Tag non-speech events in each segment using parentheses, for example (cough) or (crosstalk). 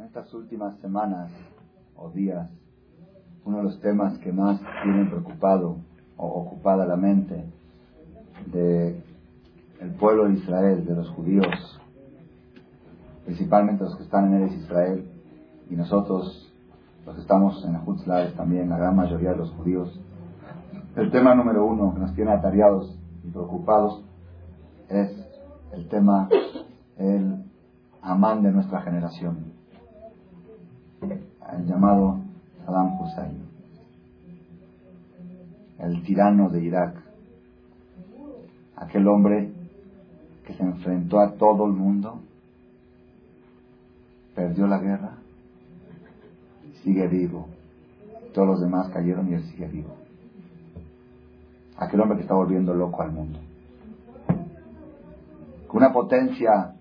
En estas últimas semanas o días, uno de los temas que más tienen preocupado o ocupada la mente de el pueblo de Israel, de los judíos, principalmente los que están en Eres Israel, y nosotros, los que estamos en Hutzlares también, la gran mayoría de los judíos, el tema número uno que nos tiene atareados y preocupados es el tema, el amán de nuestra generación, el llamado Saddam Hussein, el tirano de Irak, aquel hombre que se enfrentó a todo el mundo, perdió la guerra, sigue vivo. Todos los demás cayeron y él sigue vivo. Aquel hombre que está volviendo loco al mundo. Con una potencia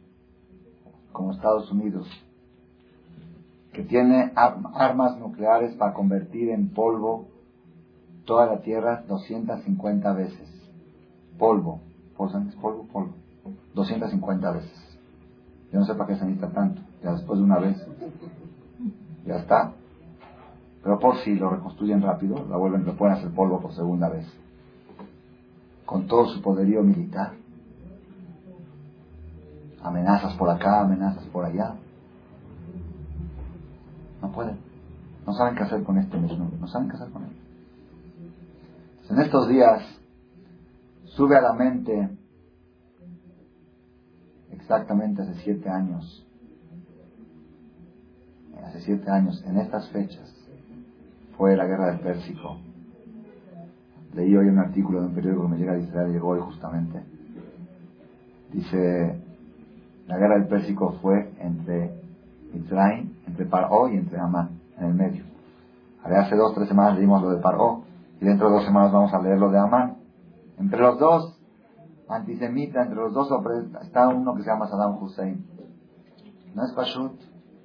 como Estados Unidos, que tiene armas nucleares para convertir en polvo toda la Tierra 250 veces. Polvo. Polvo, polvo. 250 veces. Yo no sé para qué se necesita tanto. Ya después de una vez. Ya está. Pero por si lo reconstruyen rápido, la vuelven, lo pueden hacer polvo por segunda vez. Con todo su poderío militar. Amenazas por acá, amenazas por allá. No pueden. No saben qué hacer con este mismo. No saben qué hacer con él. en estos días sube a la mente exactamente hace siete años. Hace siete años, en estas fechas, fue la guerra del Pérsico. Leí hoy un artículo de un periódico que me llega de Israel, llegó hoy justamente. Dice, la guerra del Pérsico fue entre Israel, entre Paró y entre Amán, en el medio. Hace dos, tres semanas leímos lo de Paró, y dentro de dos semanas vamos a leer lo de Amán. Entre los dos, antisemita, entre los dos está uno que se llama Saddam Hussein. No es Pashut,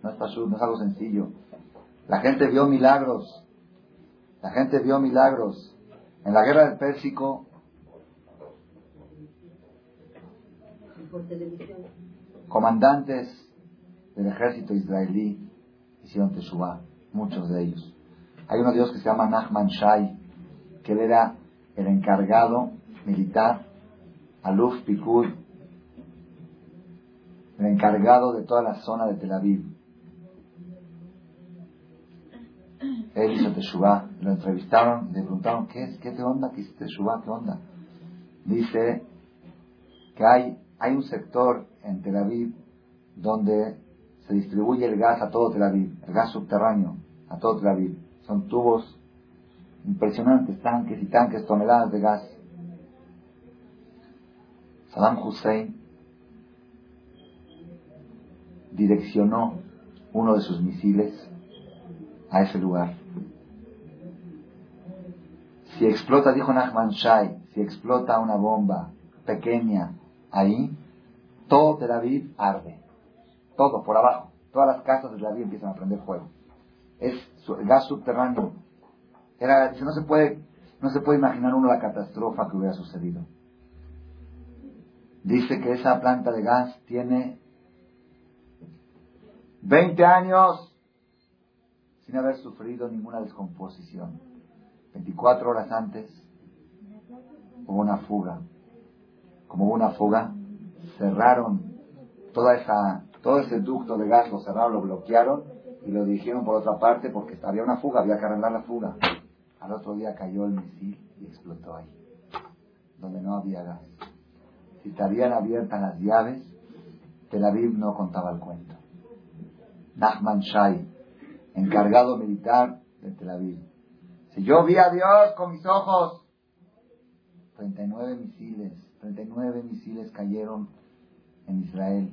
no es Pashut, no es algo sencillo. La gente vio milagros. La gente vio milagros. En la guerra del Pérsico, comandantes del ejército israelí hicieron Teshuvah, muchos de ellos. Hay uno de ellos que se llama Nachman Shai, que él era el encargado militar, Aluf Pikud, el encargado de toda la zona de Tel Aviv. Él hizo Teshuvah, lo entrevistaron, le preguntaron, ¿qué es? ¿Qué te onda? ¿Qué hiciste Teshuvah? ¿Qué onda? Dice que hay, hay un sector en Tel Aviv donde se distribuye el gas a todo Tel Aviv, el gas subterráneo a todo Tel Aviv. Son tubos impresionantes, tanques y tanques, toneladas de gas. Saddam Hussein direccionó uno de sus misiles a ese lugar. Si explota, dijo Nachman Shai, si explota una bomba pequeña ahí, todo Tel Aviv arde. Todo, por abajo. Todas las casas de Tel Aviv empiezan a prender fuego. Es gas subterráneo. Era, no se puede, no se puede imaginar uno la catástrofe que hubiera sucedido. Dice que esa planta de gas tiene 20 años sin haber sufrido ninguna descomposición. 24 horas antes hubo una fuga. Como hubo una fuga, cerraron toda esa, todo ese ducto de gas, lo cerraron, lo bloquearon y lo dirigieron por otra parte porque había una fuga, había que arreglar la fuga. Al otro día cayó el misil y explotó ahí, donde no había gas. Si estarían abiertas las llaves, Tel Aviv no contaba el cuento. Nachman Shai, encargado militar de Tel Aviv. Si yo vi a Dios con mis ojos, 39 misiles, 39 misiles cayeron en Israel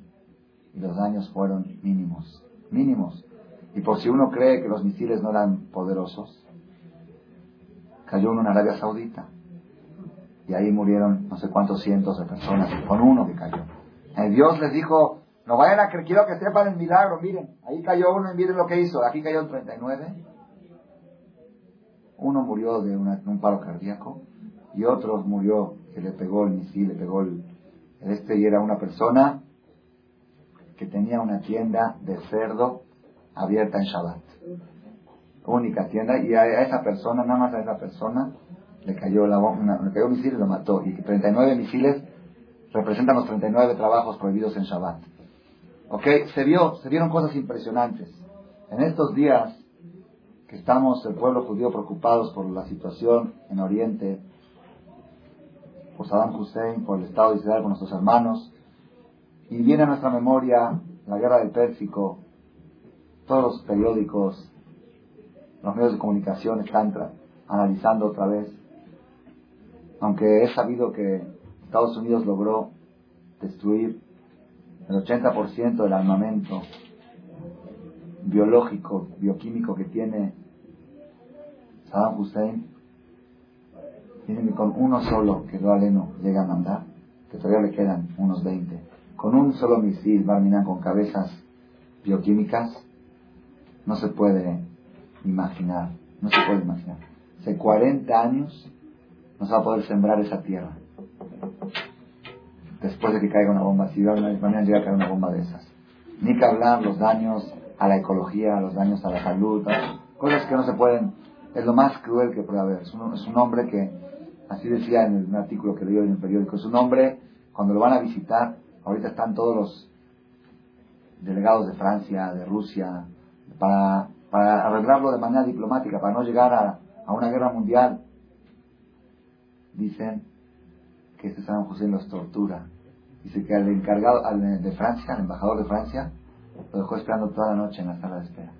y los daños fueron mínimos, mínimos. Y por si uno cree que los misiles no eran poderosos, cayó uno en Arabia Saudita y ahí murieron no sé cuántos cientos de personas con uno que cayó. Y Dios les dijo, no vayan a creer, quiero que sepan el milagro, miren, ahí cayó uno y miren lo que hizo, aquí cayó el 39. Uno murió de un paro cardíaco y otro murió que le pegó el misil, le pegó el, este y era una persona que tenía una tienda de cerdo abierta en Shabbat. Única tienda. Y a, esa persona, nada más a esa persona, le cayó, la, una, le cayó un misil y lo mató. Y 39 misiles representan los 39 trabajos prohibidos en Shabbat. ¿Ok? Se, vio, se vieron cosas impresionantes. En estos días que estamos, el pueblo judío, preocupados por la situación en Oriente, por Saddam Hussein, por el Estado de Israel, por nuestros hermanos, y viene a nuestra memoria la guerra del Pérsico, todos los periódicos, los medios de comunicación están analizando otra vez, aunque es sabido que Estados Unidos logró destruir el 80% del armamento biológico, bioquímico que tiene Saddam Hussein, tiene que con uno solo que lo aleno llega a mandar, que todavía le quedan unos 20, con un solo misil Barminan con cabezas bioquímicas, no se puede imaginar, no se puede imaginar. Hace 40 años no se va a poder sembrar esa tierra. Después de que caiga una bomba, si Barminan llega a caer una bomba de esas. Ni que hablar los daños a la ecología, los daños a la salud, cosas que no se pueden, es lo más cruel que puede haber. Es un, es un hombre que, así decía en un artículo que leí en el periódico, es un hombre, cuando lo van a visitar, Ahorita están todos los delegados de Francia, de Rusia, para, para arreglarlo de manera diplomática, para no llegar a, a una guerra mundial. Dicen que este Saddam Hussein los tortura. Dice que al encargado al de Francia, al embajador de Francia, lo dejó esperando toda la noche en la sala de espera.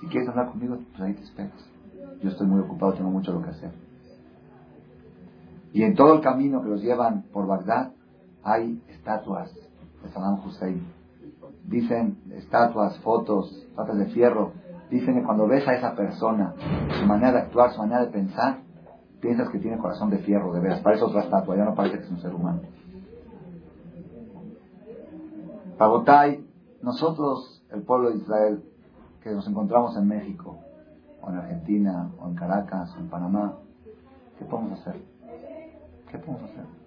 Si quieres hablar conmigo, pues ahí te esperas. Yo estoy muy ocupado, tengo mucho lo que hacer. Y en todo el camino que los llevan por Bagdad, hay estatuas de Saddam Hussein. Dicen estatuas, fotos, estatuas de fierro. Dicen que cuando ves a esa persona, su manera de actuar, su manera de pensar, piensas que tiene corazón de fierro, de veras. Parece otra estatua, ya no parece que es un ser humano. Pagotay, nosotros, el pueblo de Israel, que nos encontramos en México, o en Argentina, o en Caracas, o en Panamá, ¿qué podemos hacer? ¿Qué podemos hacer?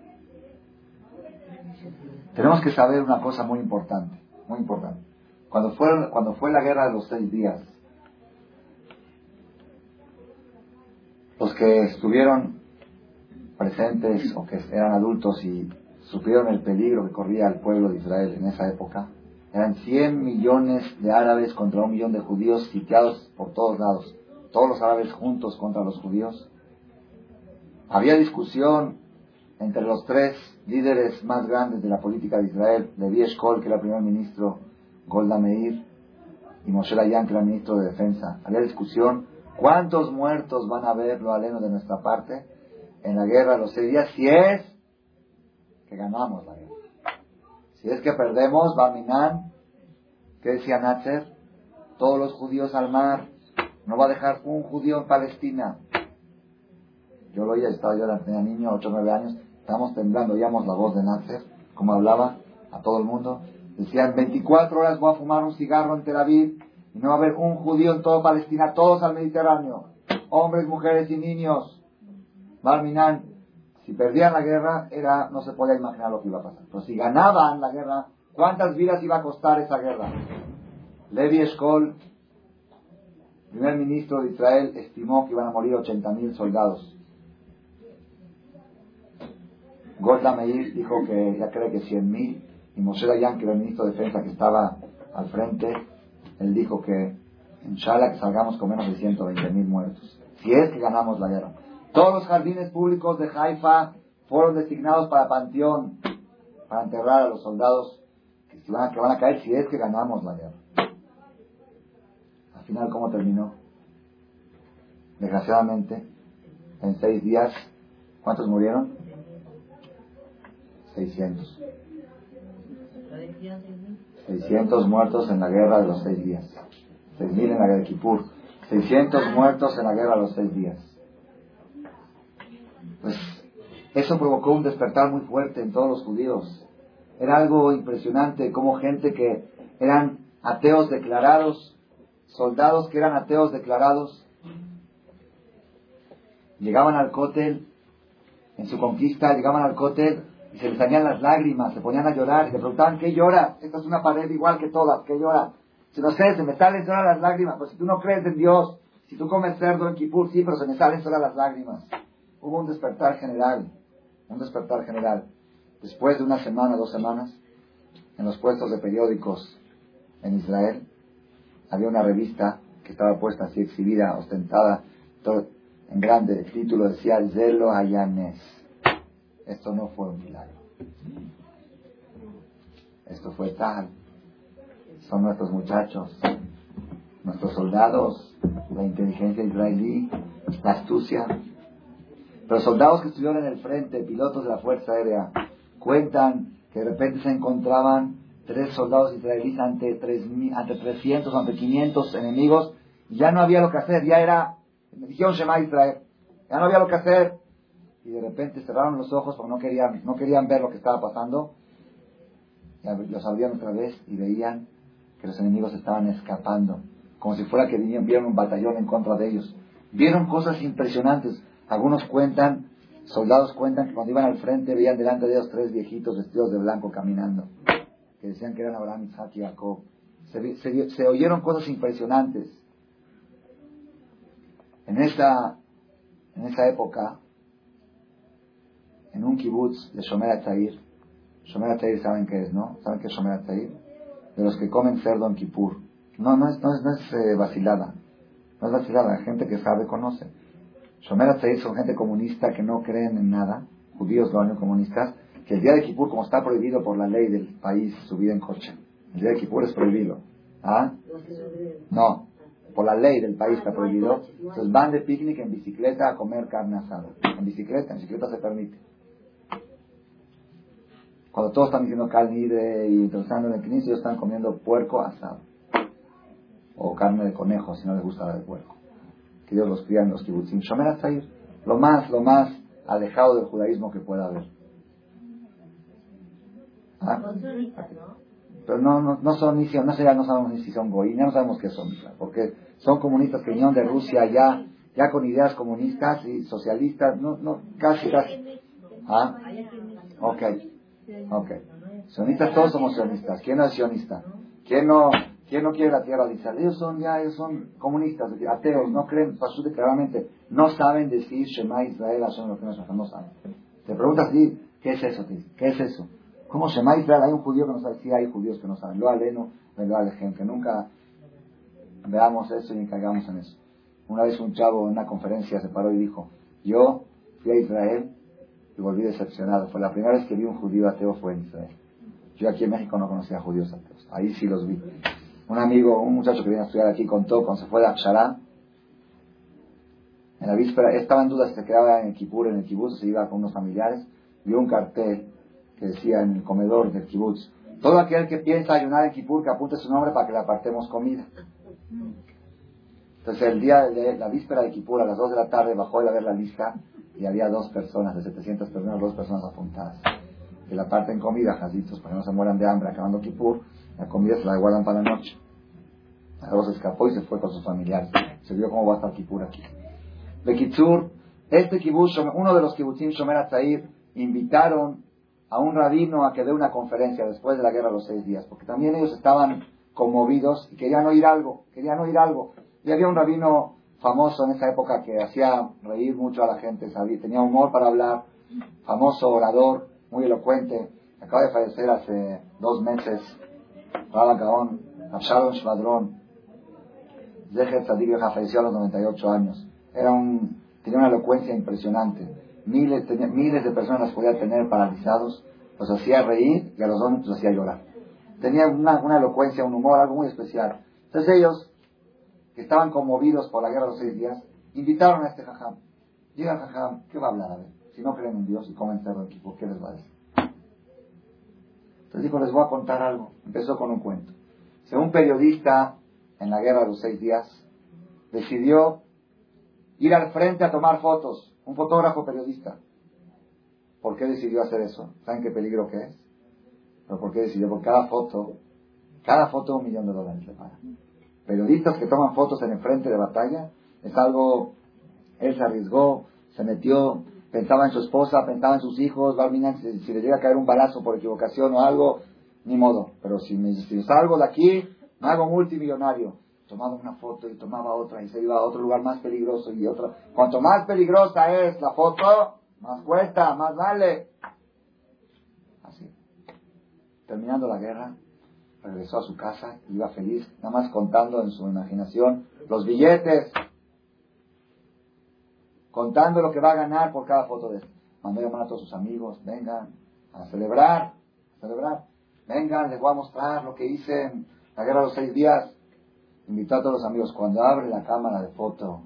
Tenemos que saber una cosa muy importante, muy importante. Cuando fue, cuando fue la guerra de los seis días, los que estuvieron presentes o que eran adultos y supieron el peligro que corría el pueblo de Israel en esa época, eran 100 millones de árabes contra un millón de judíos sitiados por todos lados, todos los árabes juntos contra los judíos. Había discusión entre los tres líderes más grandes de la política de Israel, Levi Eshkol, que era primer ministro, Golda Meir, y Moshe Dayan, que era ministro de Defensa. Había discusión, ¿cuántos muertos van a haber, lo aleno de nuestra parte, en la guerra los seis días? Si es que ganamos la guerra. Si es que perdemos, Baminan, ¿qué decía Natzer? Todos los judíos al mar, no va a dejar un judío en Palestina. Yo lo oía, estaba yo, tenía niño, 8 o 9 años, Estamos temblando, oíamos la voz de Nasser, como hablaba a todo el mundo. Decían, 24 horas voy a fumar un cigarro en Tel Aviv y no va a haber un judío en toda Palestina, todos al Mediterráneo, hombres, mujeres y niños. Barminan, si perdían la guerra, era, no se podía imaginar lo que iba a pasar. Pero si ganaban la guerra, ¿cuántas vidas iba a costar esa guerra? Levi Eshkol, primer ministro de Israel, estimó que iban a morir 80.000 soldados. Golda Meir dijo que ya cree que 100.000 y Moshe Dayan, que el ministro de Defensa que estaba al frente, él dijo que en Shala que salgamos con menos de 120.000 muertos. Si es que ganamos la guerra. Todos los jardines públicos de Haifa fueron designados para panteón, para enterrar a los soldados que, van, que van a caer si es que ganamos la guerra. Al final, ¿cómo terminó? Desgraciadamente, en seis días, ¿cuántos murieron? 600. 600 muertos en la guerra de los seis días. 6.000 en la guerra de Kippur. 600 muertos en la guerra de los seis días. Pues eso provocó un despertar muy fuerte en todos los judíos. Era algo impresionante como gente que eran ateos declarados, soldados que eran ateos declarados, llegaban al cótel, en su conquista, llegaban al cótel se les salían las lágrimas, se ponían a llorar y le preguntaban, ¿qué llora? Esta es una pared igual que todas, ¿qué llora? Si no sé, se me salen solas las lágrimas. Pues si tú no crees en Dios, si tú comes cerdo en Kipur, sí, pero se me salen solas las lágrimas. Hubo un despertar general, un despertar general. Después de una semana, dos semanas, en los puestos de periódicos en Israel, había una revista que estaba puesta así, exhibida, ostentada, en grande, el título decía Zelo Hayanes. Esto no fue un milagro. Esto fue tal. Son nuestros muchachos, nuestros soldados, la inteligencia israelí, la astucia. Los soldados que estuvieron en el frente, pilotos de la Fuerza Aérea, cuentan que de repente se encontraban tres soldados israelíes ante, tres, ante 300, ante 500 enemigos, ya no había lo que hacer, ya era, dijeron Shema Israel, ya no había lo que hacer, y de repente cerraron los ojos porque no querían, no querían ver lo que estaba pasando, y los abrían otra vez y veían que los enemigos estaban escapando, como si fuera que vieron un batallón en contra de ellos. Vieron cosas impresionantes. Algunos cuentan, soldados cuentan que cuando iban al frente veían delante de ellos tres viejitos vestidos de blanco caminando que decían que eran Abraham, Isaac y Jacob. Se, oyeron cosas impresionantes. En esa, en esa época, en un kibutz de Shomer HaTair, Shomer HaTair saben qué es, ¿no? ¿Saben qué es Shomer HaTair? De los que comen cerdo en Kippur. No, no es, no es, no es eh, vacilada. No es vacilada, gente que sabe, conoce. Shomer HaTair son gente comunista que no creen en nada, judíos lo comunistas, que el día de Kippur, como está prohibido por la ley del país subir en coche, el día de Kippur es prohibido. ¿Ah? No, por la ley del país está prohibido. Entonces van de picnic en bicicleta a comer carne asada. En bicicleta, en bicicleta se permite. Cuando todos están diciendo carne y entrando en el knis, ellos están comiendo puerco asado. O carne de conejo, si no les gusta la de puerco. Que Dios los cría en los kibbutzim. Shomer Lo más, lo más alejado del judaísmo que pueda haber. ¿Ah? Pero no, no, no son ni no, sé, no sabemos ni si son goí, no sabemos qué son, porque son comunistas que vinieron de Rusia ya, ya con ideas comunistas y socialistas, no, no, casi, casi. ¿Ah? Ok, ok. Sionistas, todos somos sionistas. ¿Quién no es sionista? ¿Quién no, quién no quiere la tierra de Israel? Ellos son ya, ellos son comunistas, ateos, no creen, claramente, no saben decir Shema Israel, son lo que no saben. Te preguntas, ¿qué es eso? ¿Qué es eso? ¿Cómo llama Israel? Hay un judío que no sabe, sí hay judíos que no saben. Lo aleno, lo alejen, que nunca veamos eso y caigamos en eso. Una vez un chavo en una conferencia se paró y dijo, yo fui a Israel y volví decepcionado. Fue la primera vez que vi un judío ateo fue en Israel. Yo aquí en México no conocía judíos ateos. Ahí sí los vi. Un amigo, un muchacho que viene a estudiar aquí contó cuando se fue de Akshara, en la víspera, estaba en duda si se quedaba en el en el Kibutz, se iba con unos familiares, vio un cartel que decía en el comedor del kibutz, todo aquel que piensa ayunar en Kipur, que apunte su nombre para que le apartemos comida. Entonces el día de la víspera de Kipur, a las 2 de la tarde, bajó a ver la lista y había dos personas, de 700 personas, dos personas apuntadas. Que la parten comida, jazitos, para que no se mueran de hambre acabando Kipur, la comida se la guardan para la noche. Luego se escapó y se fue con sus familiares. Se vio cómo va a estar Kipur aquí. De Kitsur, este kibutz, uno de los kibutzim Shomer Atzair, invitaron a un rabino a que dé una conferencia después de la guerra de los seis días, porque también ellos estaban conmovidos y querían oír algo, querían oír algo. Y había un rabino famoso en esa época que hacía reír mucho a la gente, sabía, tenía humor para hablar, famoso orador, muy elocuente, acaba de fallecer hace dos meses, Rabba Gaón, Absalom Shvadron, Zeher Tzadik falleció a los 98 años. Era un, tenía una elocuencia impresionante miles, miles de personas las podía tener paralizados, los hacía reír y a los dos los hacía llorar. Tenía una, una, elocuencia, un humor, algo muy especial. Entonces ellos, que estaban conmovidos por la guerra de los seis días, invitaron a este jajam. Llega el jajam, ¿qué va a hablar? A ver, si no creen en Dios y comen cerdo equipo, ¿qué les va a decir? Entonces dijo, les voy a contar algo. Empezó con un cuento. Según un periodista en la guerra de los seis días, decidió ir al frente a tomar fotos un fotógrafo periodista. ¿Por qué decidió hacer eso? ¿Saben qué peligro que es? ¿Pero por qué decidió? Por cada foto, cada foto un millón de dólares le pagan. Periodistas que toman fotos en el frente de batalla, es algo, él se arriesgó, se metió, pensaba en su esposa, pensaba en sus hijos, si, si le llega a caer un balazo por equivocación o algo, ni modo. Pero si, me, si salgo de aquí, mago multimillonario, tomaba una foto y tomaba otra y se iba a otro lugar más peligroso y otra. Cuanto más peligrosa es la foto, más cuesta, más vale. Así. Terminando la guerra, regresó a su casa, iba feliz, nada más contando en su imaginación los billetes, contando lo que va a ganar por cada foto de él. Mandó llamar a todos sus amigos, vengan a celebrar, celebrar. Vengan, les voy a mostrar lo que hice en la guerra de los seis días. Invitó a todos los amigos. Cuando abre la cámara de foto.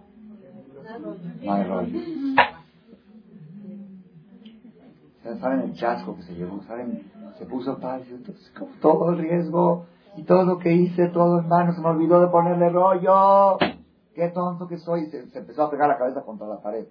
¿Saben el chasco que se llevó? ¿Saben? Se puso. Entonces, todo el riesgo y todo lo que hice, todo en vano, se me olvidó de ponerle rollo. Qué tonto que soy. Se, empezó a pegar la cabeza contra la pared.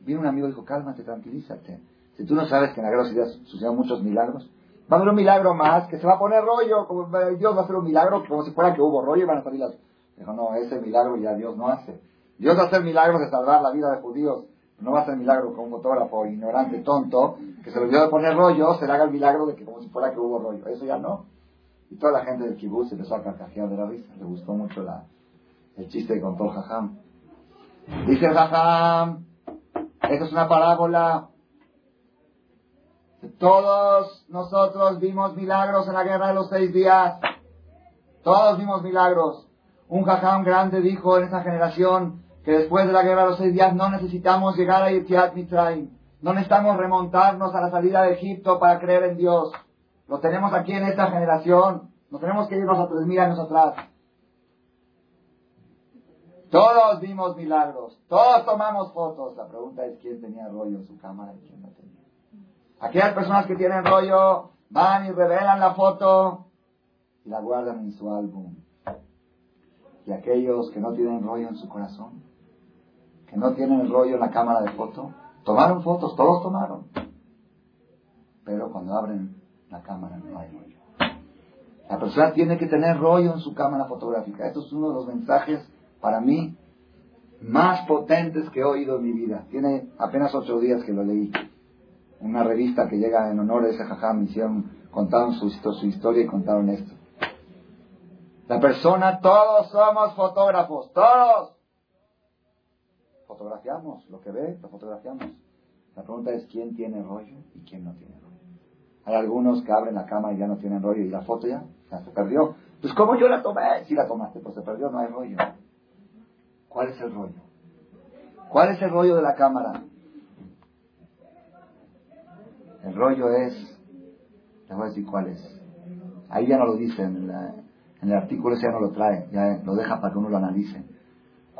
Vino un amigo y dijo, cálmate, tranquilízate. Si tú no sabes que en la guerra sucedieron muchos milagros, va a haber un milagro más que se va a poner rollo, como Dios va a hacer un milagro como si fuera que hubo rollo y van a salir las... Dijo, no, ese milagro ya Dios no hace. Dios va a hacer milagros de salvar la vida de judíos. No va a hacer milagro con un fotógrafo ignorante, tonto, que se olvidó de poner rollo, se le haga el milagro de que como si fuera que hubo rollo. Eso ya no. Y toda la gente del kibutz se empezó a carcajear de la risa. Le gustó mucho la, el chiste que contó el Jajam. Dice el Jajam, esta es una parábola todos nosotros vimos milagros en la guerra de los seis días. Todos vimos milagros. Un jajam grande dijo en esa generación que después de la guerra de los seis días no necesitamos llegar a Yitziat Mitzrayim. No necesitamos remontarnos a la salida de Egipto para creer en Dios. Lo tenemos aquí en esta generación. No tenemos que irnos a tres mil años atrás. Todos vimos milagros. Todos tomamos fotos. La pregunta es quién tenía rollo en su cámara y quién no tenía. Aquellas personas que tienen rollo van y revelan la foto y la guardan en su álbum. Y aquellos que no tienen rollo en su corazón, que no tienen rollo en la cámara de foto, tomaron fotos, todos tomaron. Pero cuando abren la cámara no hay rollo. La persona tiene que tener rollo en su cámara fotográfica. Esto es uno de los mensajes para mí más potentes que he oído en mi vida. Tiene apenas ocho días que lo leí una revista que llega en honor a ese jajam, hicieron, contaron su, su historia y contaron esto. La persona, todos somos fotógrafos, todos. Fotografiamos, lo que ve, lo fotografiamos. La pregunta es quién tiene rollo y quién no tiene rollo. Hay algunos que abren la cámara y ya no tienen rollo y la foto ya, se perdió. Pues como yo la tomé, si la tomaste, pues se perdió, no hay rollo. ¿Cuál es el rollo? ¿Cuál es el rollo de la cámara? El rollo es, les voy a decir cuál es. Ahí ya no lo dice, en, el artículo ese ya no lo trae, ya lo deja para que uno lo analice.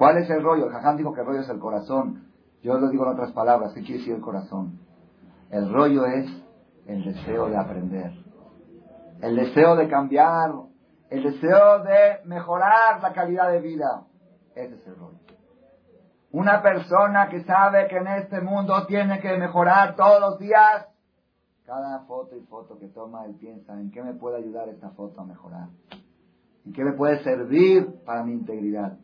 ¿Cuál es el rollo? El jajam dijo que el rollo es el corazón. Yo lo digo en otras palabras, ¿qué quiere decir el corazón? El rollo es el deseo de aprender, el deseo de cambiar, el deseo de mejorar la calidad de vida. Ese es el rollo. Una persona que sabe que en este mundo tiene que mejorar todos los días, cada foto y foto que toma, él piensa en qué me puede ayudar esta foto a mejorar. ¿En qué me puede servir para mi integridad?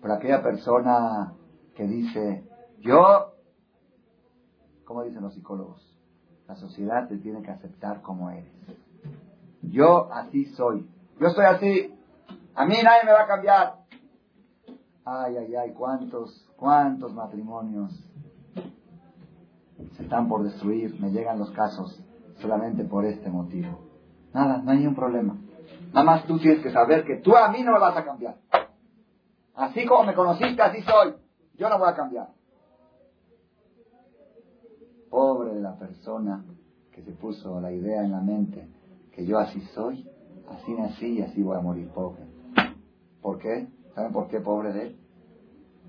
Para aquella persona que dice, yo, como dicen los psicólogos, la sociedad te tiene que aceptar como eres. Yo así soy. Yo soy así. A mí nadie me va a cambiar. Ay, ay, ay, cuántos, cuántos matrimonios se están por destruir, me llegan los casos solamente por este motivo. Nada, no hay ningún problema. Nada más tú tienes que saber que tú a mí no me vas a cambiar. Así como me conociste, así soy. Yo no voy a cambiar. Pobre de la persona que se puso la idea en la mente que yo así soy, así nací y así voy a morir pobre. ¿Por qué? ¿Saben por qué pobre de él?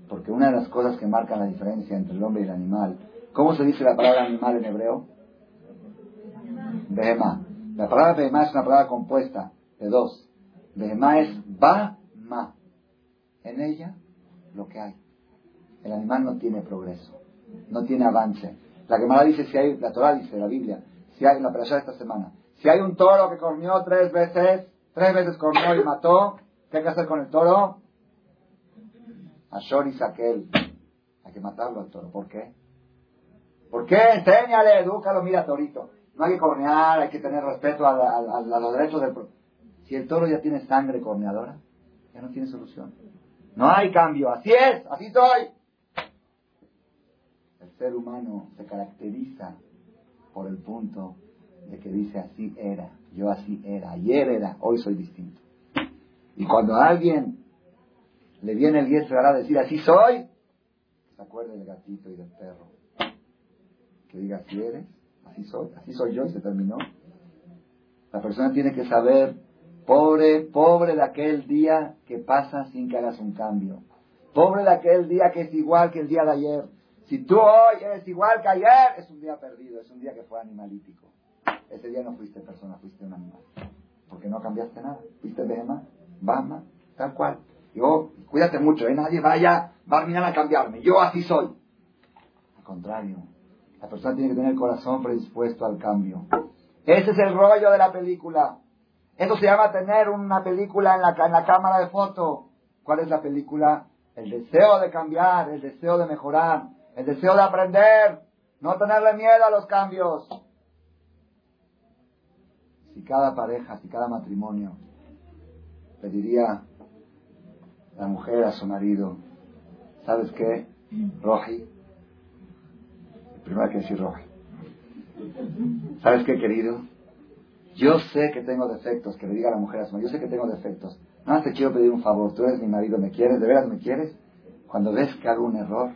Porque una de las cosas que marcan la diferencia entre el hombre y el animal ¿Cómo se dice la palabra animal en hebreo? Behemá. La palabra Behemá es una palabra compuesta de dos. Behemá es ba-ma. En ella, lo que hay. El animal no tiene progreso, no tiene avance. La Gemara dice, si hay, la Torah dice, la Biblia, si hay, la playa de esta semana, si hay un toro que corrió tres veces, tres veces corrió y mató, ¿qué hay que hacer con el toro? Ashor y Saquel. Hay que matarlo al toro. ¿Por qué? ¿Por qué? Enséñale, edúcalo, mira, Torito. No hay que cornear, hay que tener respeto a, los derechos del... Si el toro ya tiene sangre corneadora, ya no tiene solución. No hay cambio, así es, así soy. El ser humano se caracteriza por el punto de que dice así era, yo así era, ayer era, hoy soy distinto. Y cuando a alguien le viene el diestro a decir así soy, se acuerde del gatito y del perro. Que diga así eres, así soy, así soy yo y se terminó. La persona tiene que saber, pobre, pobre de aquel día que pasa sin que hagas un cambio. Pobre de aquel día que es igual que el día de ayer. Si tú hoy eres igual que ayer, es un día perdido, es un día que fue animalítico. Ese día no fuiste persona, fuiste un animal. Porque no cambiaste nada. Fuiste Bema, Bama, tal cual. Yo, cuídate mucho, ¿eh? nadie vaya, va a a cambiarme. Yo así soy. Al contrario, la persona tiene que tener el corazón predispuesto al cambio. Ese es el rollo de la película. Eso se llama tener una película en la, en la cámara de foto. ¿Cuál es la película? El deseo de cambiar, el deseo de mejorar, el deseo de aprender, no tenerle miedo a los cambios. Si cada pareja, si cada matrimonio pediría la mujer a su marido, ¿sabes qué? Roji, primero hay que decir Roji. ¿Sabes qué, querido? Yo sé que tengo defectos, que le diga a la mujer a yo sé que tengo defectos. Nada te quiero pedir un favor, tú eres mi marido, ¿me quieres? ¿De veras me quieres? Cuando ves que hago un error,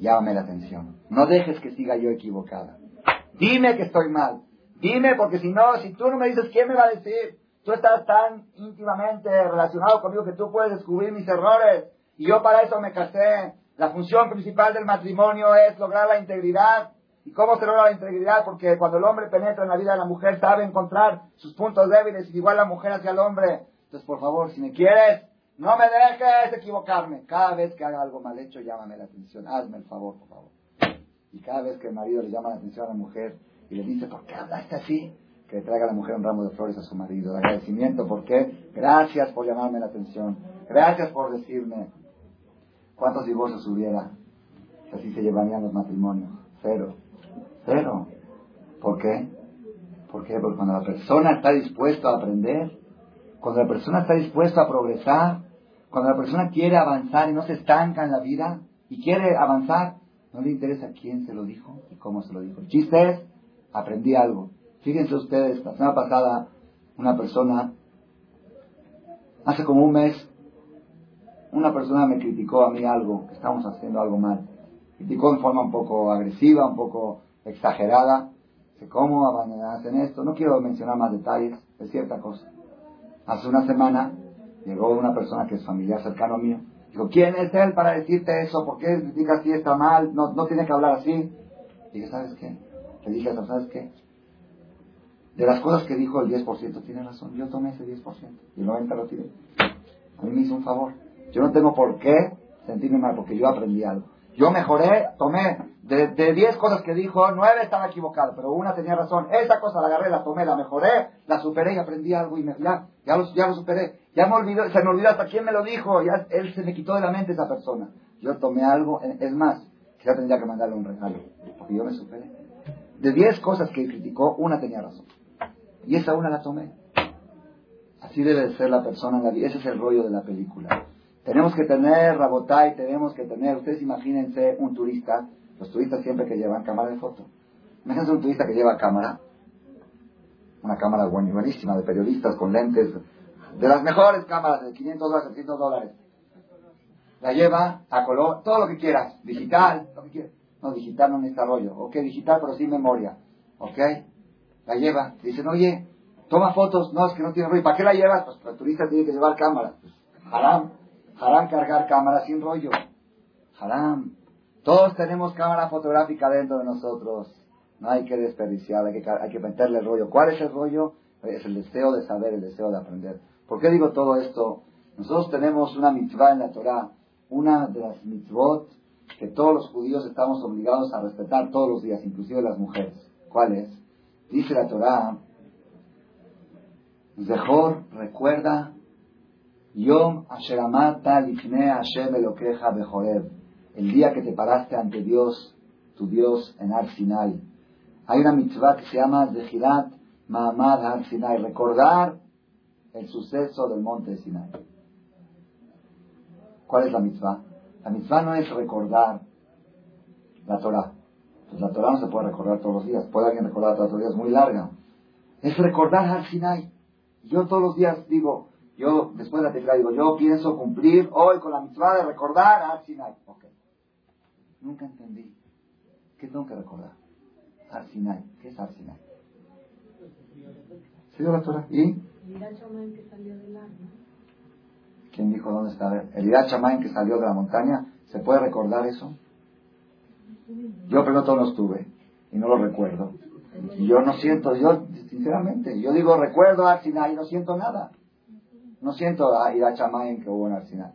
llámame la atención. No dejes que siga yo equivocada. Dime que estoy mal. Dime, porque si no, si tú no me dices, ¿quién me va a decir? Tú estás tan íntimamente relacionado conmigo que tú puedes descubrir mis errores. Y yo para eso me casé. La función principal del matrimonio es lograr la integridad. ¿Y cómo se logra la integridad? Porque cuando el hombre penetra en la vida de la mujer, sabe encontrar sus puntos débiles y igual la mujer hacia el hombre. Entonces, por favor, si me quieres, no me dejes equivocarme. Cada vez que haga algo mal hecho, llámame la atención. Hazme el favor, por favor. Y cada vez que el marido le llama la atención a la mujer y le dice, ¿por qué hablaste así? Que le traiga a la mujer un ramo de flores a su marido. De agradecimiento, ¿por qué? Gracias por llamarme la atención. Gracias por decirme. ¿Cuántos divorcios hubiera? Así se llevarían los matrimonios. Cero. Cero. ¿Por qué? ¿Por qué? Porque cuando la persona está dispuesta a aprender, cuando la persona está dispuesta a progresar, cuando la persona quiere avanzar y no se estanca en la vida y quiere avanzar, no le interesa quién se lo dijo y cómo se lo dijo. El chiste es, aprendí algo. Fíjense ustedes, la semana pasada una persona, hace como un mes, una persona me criticó a mí algo, que estamos haciendo algo mal. Criticó en forma un poco agresiva, un poco exagerada. ¿Cómo hacen esto? No quiero mencionar más detalles, es cierta cosa. Hace una semana llegó una persona que es familiar cercano mío. Dijo, ¿quién es él para decirte eso? ¿Por qué critica así? Está mal, no, no tiene que hablar así. Dije, ¿sabes qué? Le dije, ¿sabes qué? De las cosas que dijo el 10%, tiene razón. Yo tomé ese 10% y el 90% lo tiré. A mí me hizo un favor. Yo no tengo por qué sentirme mal porque yo aprendí algo. Yo mejoré, tomé de, de 10 cosas que dijo, 9 estaba equivocado, pero una tenía razón. Esa cosa la agarré, la tomé, la mejoré, la superé y aprendí algo y me, ya, ya, lo, superé. Ya me olvidó, se me olvidó hasta quién me lo dijo, ya él se me quitó de la mente esa persona. Yo tomé algo, es más, ya tendría que mandarle un regalo, porque yo me superé. De 10 cosas que criticó, una tenía razón. Y esa una la tomé. Así debe de ser la persona en la vida. Ese es el rollo de la película. Tenemos que tener Rabotay, tenemos que tener, ustedes imagínense un turista, los turistas siempre que llevan cámara de foto. Imagínense un turista que lleva cámara, una cámara buenísima de periodistas con lentes, de las mejores cámaras, de 500 dólares, 600 dólares. La lleva a color, todo lo que quieras, digital, lo que quieras. No, digital no necesita rollo. Ok, digital, pero sin memoria. Ok, la lleva. Dicen, oye, toma fotos. No, es que no tiene rollo. ¿Para qué la llevas? Pues el turista tiene que llevar cámara. Pues, haram. Haram cargar cámara sin rollo. Haram. Todos tenemos cámara fotográfica dentro de nosotros. No hay que desperdiciar, hay que, hay que meterle rollo. ¿Cuál es el rollo? Es el deseo de saber, el deseo de aprender. ¿Por qué digo todo esto? Nosotros tenemos una mitzvah en la Torah, una de las mitzvot que todos los judíos estamos obligados a respetar todos los días, inclusive las mujeres. ¿Cuál es? Dice la Torah, Zehor, recuerda, Yom Asheramata Lifne Hashem Elokeja Bejoreb, el día que te paraste ante Dios, tu Dios, en Ar Hay una mitzvah que se llama Zehirat Mahamad Har Sinai, recordar el suceso del monte Sinai. ¿Cuál es la mitzvah? La mitzvah no es recordar la Torah. Pues la Torah no se puede recordar todos los días. Puede alguien recordar todos los días, muy larga. Es recordar al Sinai. Yo todos los días digo, yo después de la tefilá digo, yo pienso cumplir hoy con la mitzvah de recordar al Sinai. Ok. Nunca entendí. ¿Qué tengo que recordar? Al Sinai. ¿Qué es Al Sinai? ¿Se dio la Torah? ¿Y? ¿Quién dijo dónde está? El Irá Chamain que salió de la montaña. ¿Se puede recordar eso? Yo pregunto no estuve y no lo recuerdo. Y yo no siento, yo sinceramente, yo digo recuerdo a Sinai y no siento nada. No siento a Irá Chamain que hubo en Sinai.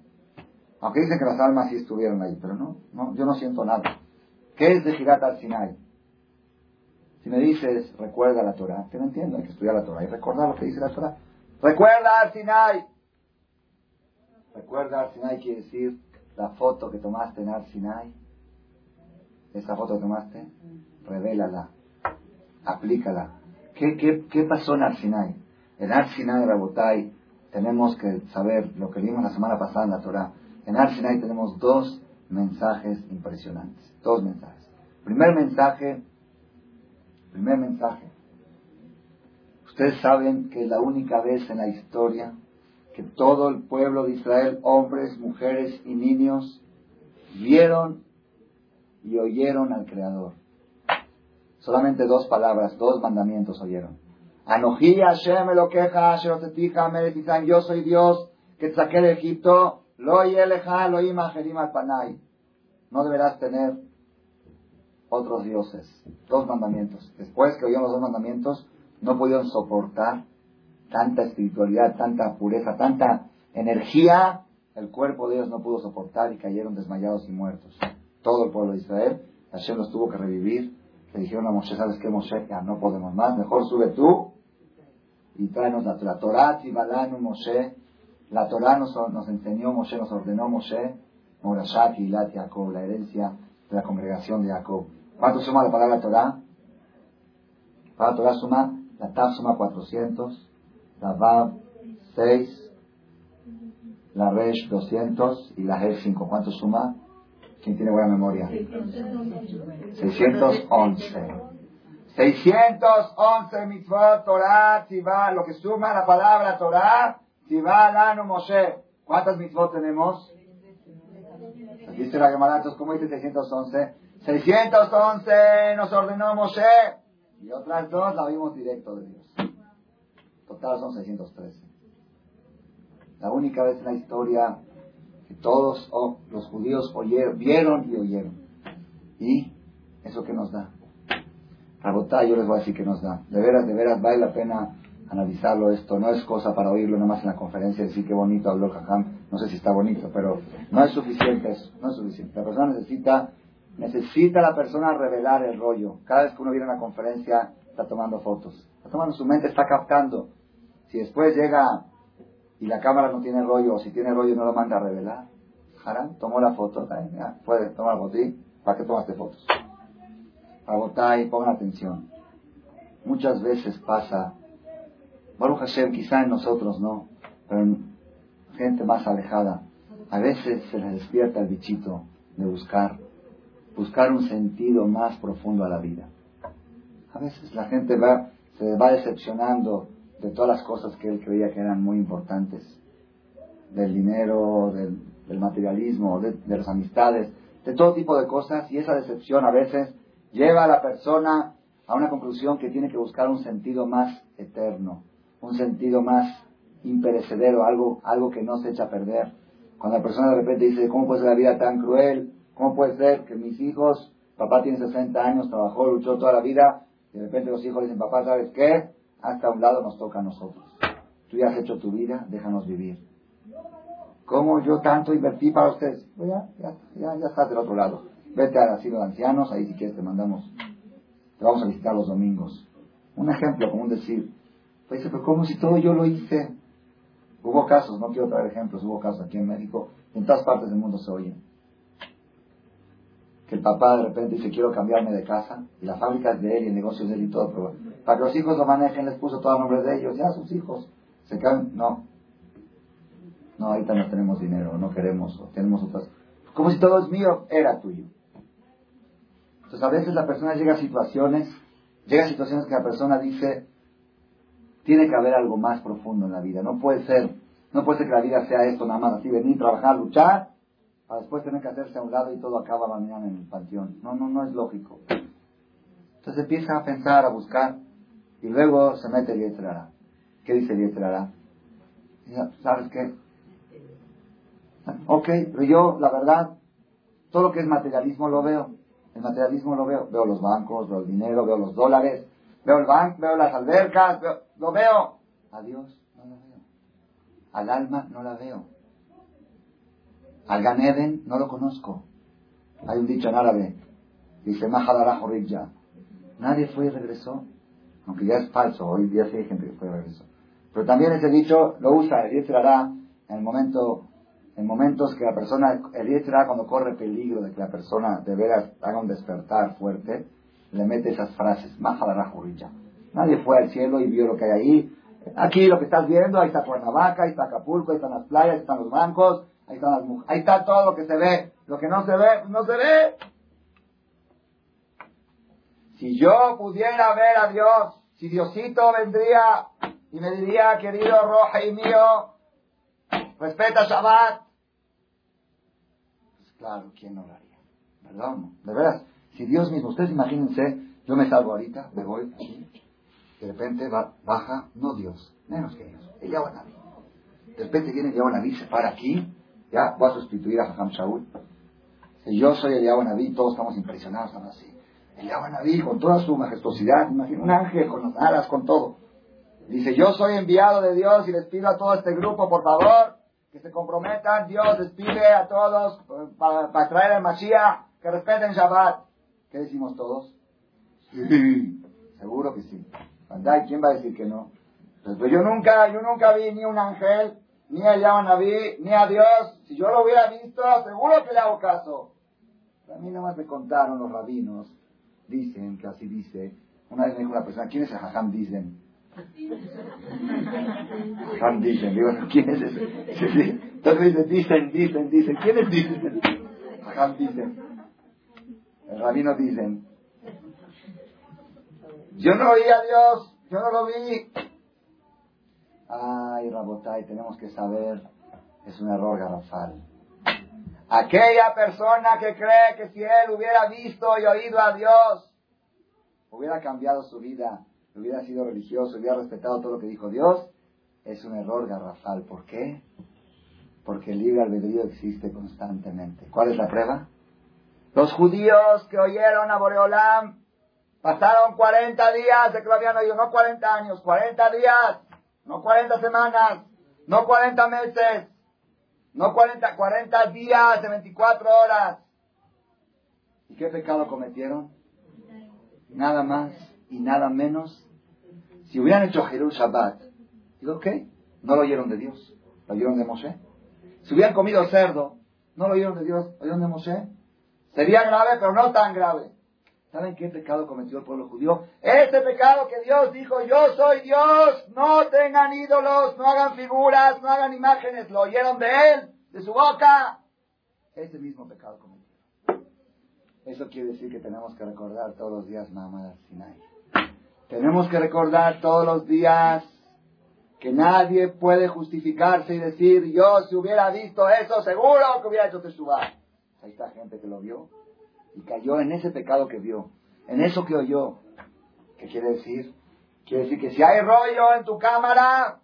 Aunque dicen que las almas sí estuvieron ahí, pero no, no yo no siento nada. ¿Qué es de Girat al? Si me dices, recuerda la Torah, que no entiendo, hay que estudiar la Torah y recordar lo que dice la Torah. Recuerda al Sinai. Recuerda al Sinai quiere decir la foto que tomaste en Al Sinai. Esa foto que tomaste, revélala, aplícala. ¿Qué, qué, qué pasó en Al Sinai? En Al Sinai, Rabotai, tenemos que saber lo que vimos la semana pasada en la Torah. En Al Sinai tenemos dos mensajes impresionantes. Dos mensajes. Primer mensaje, primer mensaje. Ustedes saben que es la única vez en la historia que todo el pueblo de Israel, hombres, mujeres y niños, vieron y oyeron al Creador. Solamente dos palabras, dos mandamientos oyeron. Hashem yo soy Dios que saqué de Egipto. No deberás tener otros dioses. Dos mandamientos. Después que oyeron los dos mandamientos, no pudieron soportar tanta espiritualidad, tanta pureza, tanta energía. El cuerpo de ellos no pudo soportar y cayeron desmayados y muertos. Todo el pueblo de Israel, Hashem los tuvo que revivir. Le dijeron a Moshe, ¿sabes qué, Moshe? Ya no podemos más, mejor sube tú y tráenos la Torah. Torah, Tibalanu, Moshe. La Torah nos, nos enseñó Moshe, nos ordenó Moshe. Morashat, Ilat, Jacob, la herencia de la congregación de Jacob. ¿Cuánto suma la palabra Torah? La Torah suma, la Tav suma 400, la Vav 6, la Resh 200 y la He 5. ¿Cuánto suma? ¿Quién tiene buena memoria? 611. 611 mitzvot, Torah, Tzivá, lo que suma la palabra Torah, Tzivá, Lano, Moshe. ¿Cuántas mitzvot tenemos? Dice la Gemara, entonces, ¿cómo dice 611? 611 nos ordenó Moshe. Y otras dos la vimos directo de Dios. Total son 613. La única vez en la historia que todos los judíos oyeron, vieron y oyeron. ¿Y eso qué nos da? Rabotá, yo les voy a decir que nos da. De veras, de veras, vale la pena analizarlo esto. No es cosa para oírlo nomás en la conferencia y decir qué bonito habló Jajam. No sé si está bonito, pero no es suficiente eso. No es suficiente. La persona necesita, necesita la persona revelar el rollo. Cada vez que uno viene a una conferencia, está tomando fotos. Está tomando su mente, está captando. Si después llega y la cámara no tiene rollo, o si tiene rollo no lo manda a revelar. Haram tomó la foto, puede tomar foto. ¿Para qué tomaste fotos? Para y pongan atención. Muchas veces pasa, Baruch Hashem, quizá en nosotros no, pero en gente más alejada, a veces se les despierta el bichito de buscar, buscar un sentido más profundo a la vida. A veces la gente va, se va decepcionando de todas las cosas que él creía que eran muy importantes, del dinero, del, materialismo, de, las amistades, de todo tipo de cosas, y esa decepción a veces lleva a la persona a una conclusión que tiene que buscar un sentido más eterno, un sentido más imperecedero, algo, algo que no se echa a perder. Cuando la persona de repente dice, ¿cómo puede ser la vida tan cruel? ¿Cómo puede ser que mis hijos, papá tiene 60 años, trabajó, luchó toda la vida, y de repente los hijos dicen, papá, ¿sabes qué? hasta un lado nos toca a nosotros. Tú ya has hecho tu vida, déjanos vivir. ¿Cómo yo tanto invertí para ustedes? Pues ya, ya, ya, ya estás del otro lado. Vete al asilo de ancianos, ahí si quieres te mandamos, te vamos a visitar los domingos. Un ejemplo, como un decir, pues pero ¿cómo si todo yo lo hice? Hubo casos, no quiero traer ejemplos, hubo casos aquí en México, en todas partes del mundo se oyen el papá de repente dice quiero cambiarme de casa y la fábrica es de él y el negocio es de él y todo, pero para que los hijos lo manejen les puso todo a nombre de ellos, ya sus hijos ¿Se caen? No. No, ahorita no tenemos dinero, no queremos, o tenemos otras. Como si todo es mío, era tuyo. Entonces a veces la persona llega a situaciones, llega a situaciones que la persona dice, tiene que haber algo más profundo en la vida. No puede ser, no puede ser que la vida sea esto nada más así, venir, trabajar, luchar, para después tener que hacerse a un lado y todo acaba mañana en el panteón. No, no, no es lógico. Entonces empieza a pensar, a buscar, y luego se mete el Yetzirara. ¿Qué dice el Yetzirara? ¿Sabes qué? Ok, pero yo, la verdad, todo lo que es materialismo lo veo. El materialismo lo veo. Veo los bancos, veo el dinero, veo los dólares, veo el banco, veo las albercas, lo veo. A Dios no lo veo. Al alma no la veo. Al Ganeden no lo conozco. Hay un dicho en árabe. Dice, Mahadara ya Nadie fue y regresó. Aunque ya es falso. Hoy día sí hay gente que fue y regresó. Pero también ese dicho lo usa el hará en el momento en momentos que la persona, el cuando corre peligro de que la persona de veras haga un despertar fuerte, le mete esas frases, maja la Nadie fue al cielo y vio lo que hay ahí. Aquí lo que estás viendo, ahí está Cuernavaca, ahí está Acapulco, ahí están las playas, ahí están los bancos, ahí están las mujeres, ahí está todo lo que se ve. Lo que no se ve, no se ve. Si yo pudiera ver a Dios, si Diosito vendría y me diría, querido Roja y mío, respeta Shabbat. Pues claro, ¿quién no lo haría? ¿Verdad? De veras, si Dios mismo, ustedes imagínense, yo me salgo ahorita, me voy aquí, de repente va, baja, no Dios, menos que Dios, el Naví. De repente viene el Naví, se para aquí, ya voy a sustituir a Jajam Shaul. Si yo soy el Naví, todos estamos impresionados, estamos así. El Naví, con toda su majestuosidad, imagínate, un ángel con las alas, con todo. Dice, yo soy enviado de Dios y les pido a todo este grupo, por favor, que se comprometan, Dios les pide a todos eh, para, traer el Mashiach, que respeten Shabbat. ¿Qué decimos todos? Sí, (laughs) seguro que sí. ¿Quién va a decir que no? Pues, pues, yo nunca, yo nunca vi ni un ángel, ni a Naví, ni a Dios. Si yo lo hubiera visto, seguro que le hago caso. a mí más me contaron los rabinos, dicen que así dice. Una vez me dijo una persona, ¿quién es el Jajam? Dicen. Jajam dicen, digo, ¿quién es ese? Entonces dicen, dicen, dicen, ¿quién es dicen? Jajam dicen. El rabino dicen. Yo no oí a Dios, yo no lo vi. Ay, Rabotay, tenemos que saber, es un error garrafal. Aquella persona que cree que si él hubiera visto y oído a Dios, hubiera cambiado su vida hubiera sido religioso, hubiera respetado todo lo que dijo Dios, es un error garrafal. ¿Por qué? Porque el libre albedrío existe constantemente. ¿Cuál es la prueba? Los judíos que oyeron a Boreolam pasaron 40 días de que lo habían oído, no 40 años, 40 días, no 40 semanas, no 40 meses, no 40, 40 días de 24 horas. ¿Y qué pecado cometieron? Nada más y nada menos. Si hubieran hecho Jerú Shabbat, digo. No lo oyeron de Dios, lo oyeron de Moshe. Si hubieran comido cerdo, no lo oyeron de Dios, lo oyeron de Moshe. Sería grave, pero no tan grave. ¿Saben qué pecado cometió el pueblo judío? Este pecado que Dios dijo, yo soy Dios, no tengan ídolos, no hagan figuras, no hagan imágenes, lo oyeron de Él, de su boca. Ese mismo pecado cometió. Eso quiere decir que tenemos que recordar todos los días Mamá Sinai. Tenemos que recordar todos los días que nadie puede justificarse y decir, yo si hubiera visto eso, seguro que hubiera hecho Teshuvah. Ahí está gente que lo vio y cayó en ese pecado que vio, en eso que oyó. ¿Qué quiere decir? Quiere decir que si hay rollo en tu cámara,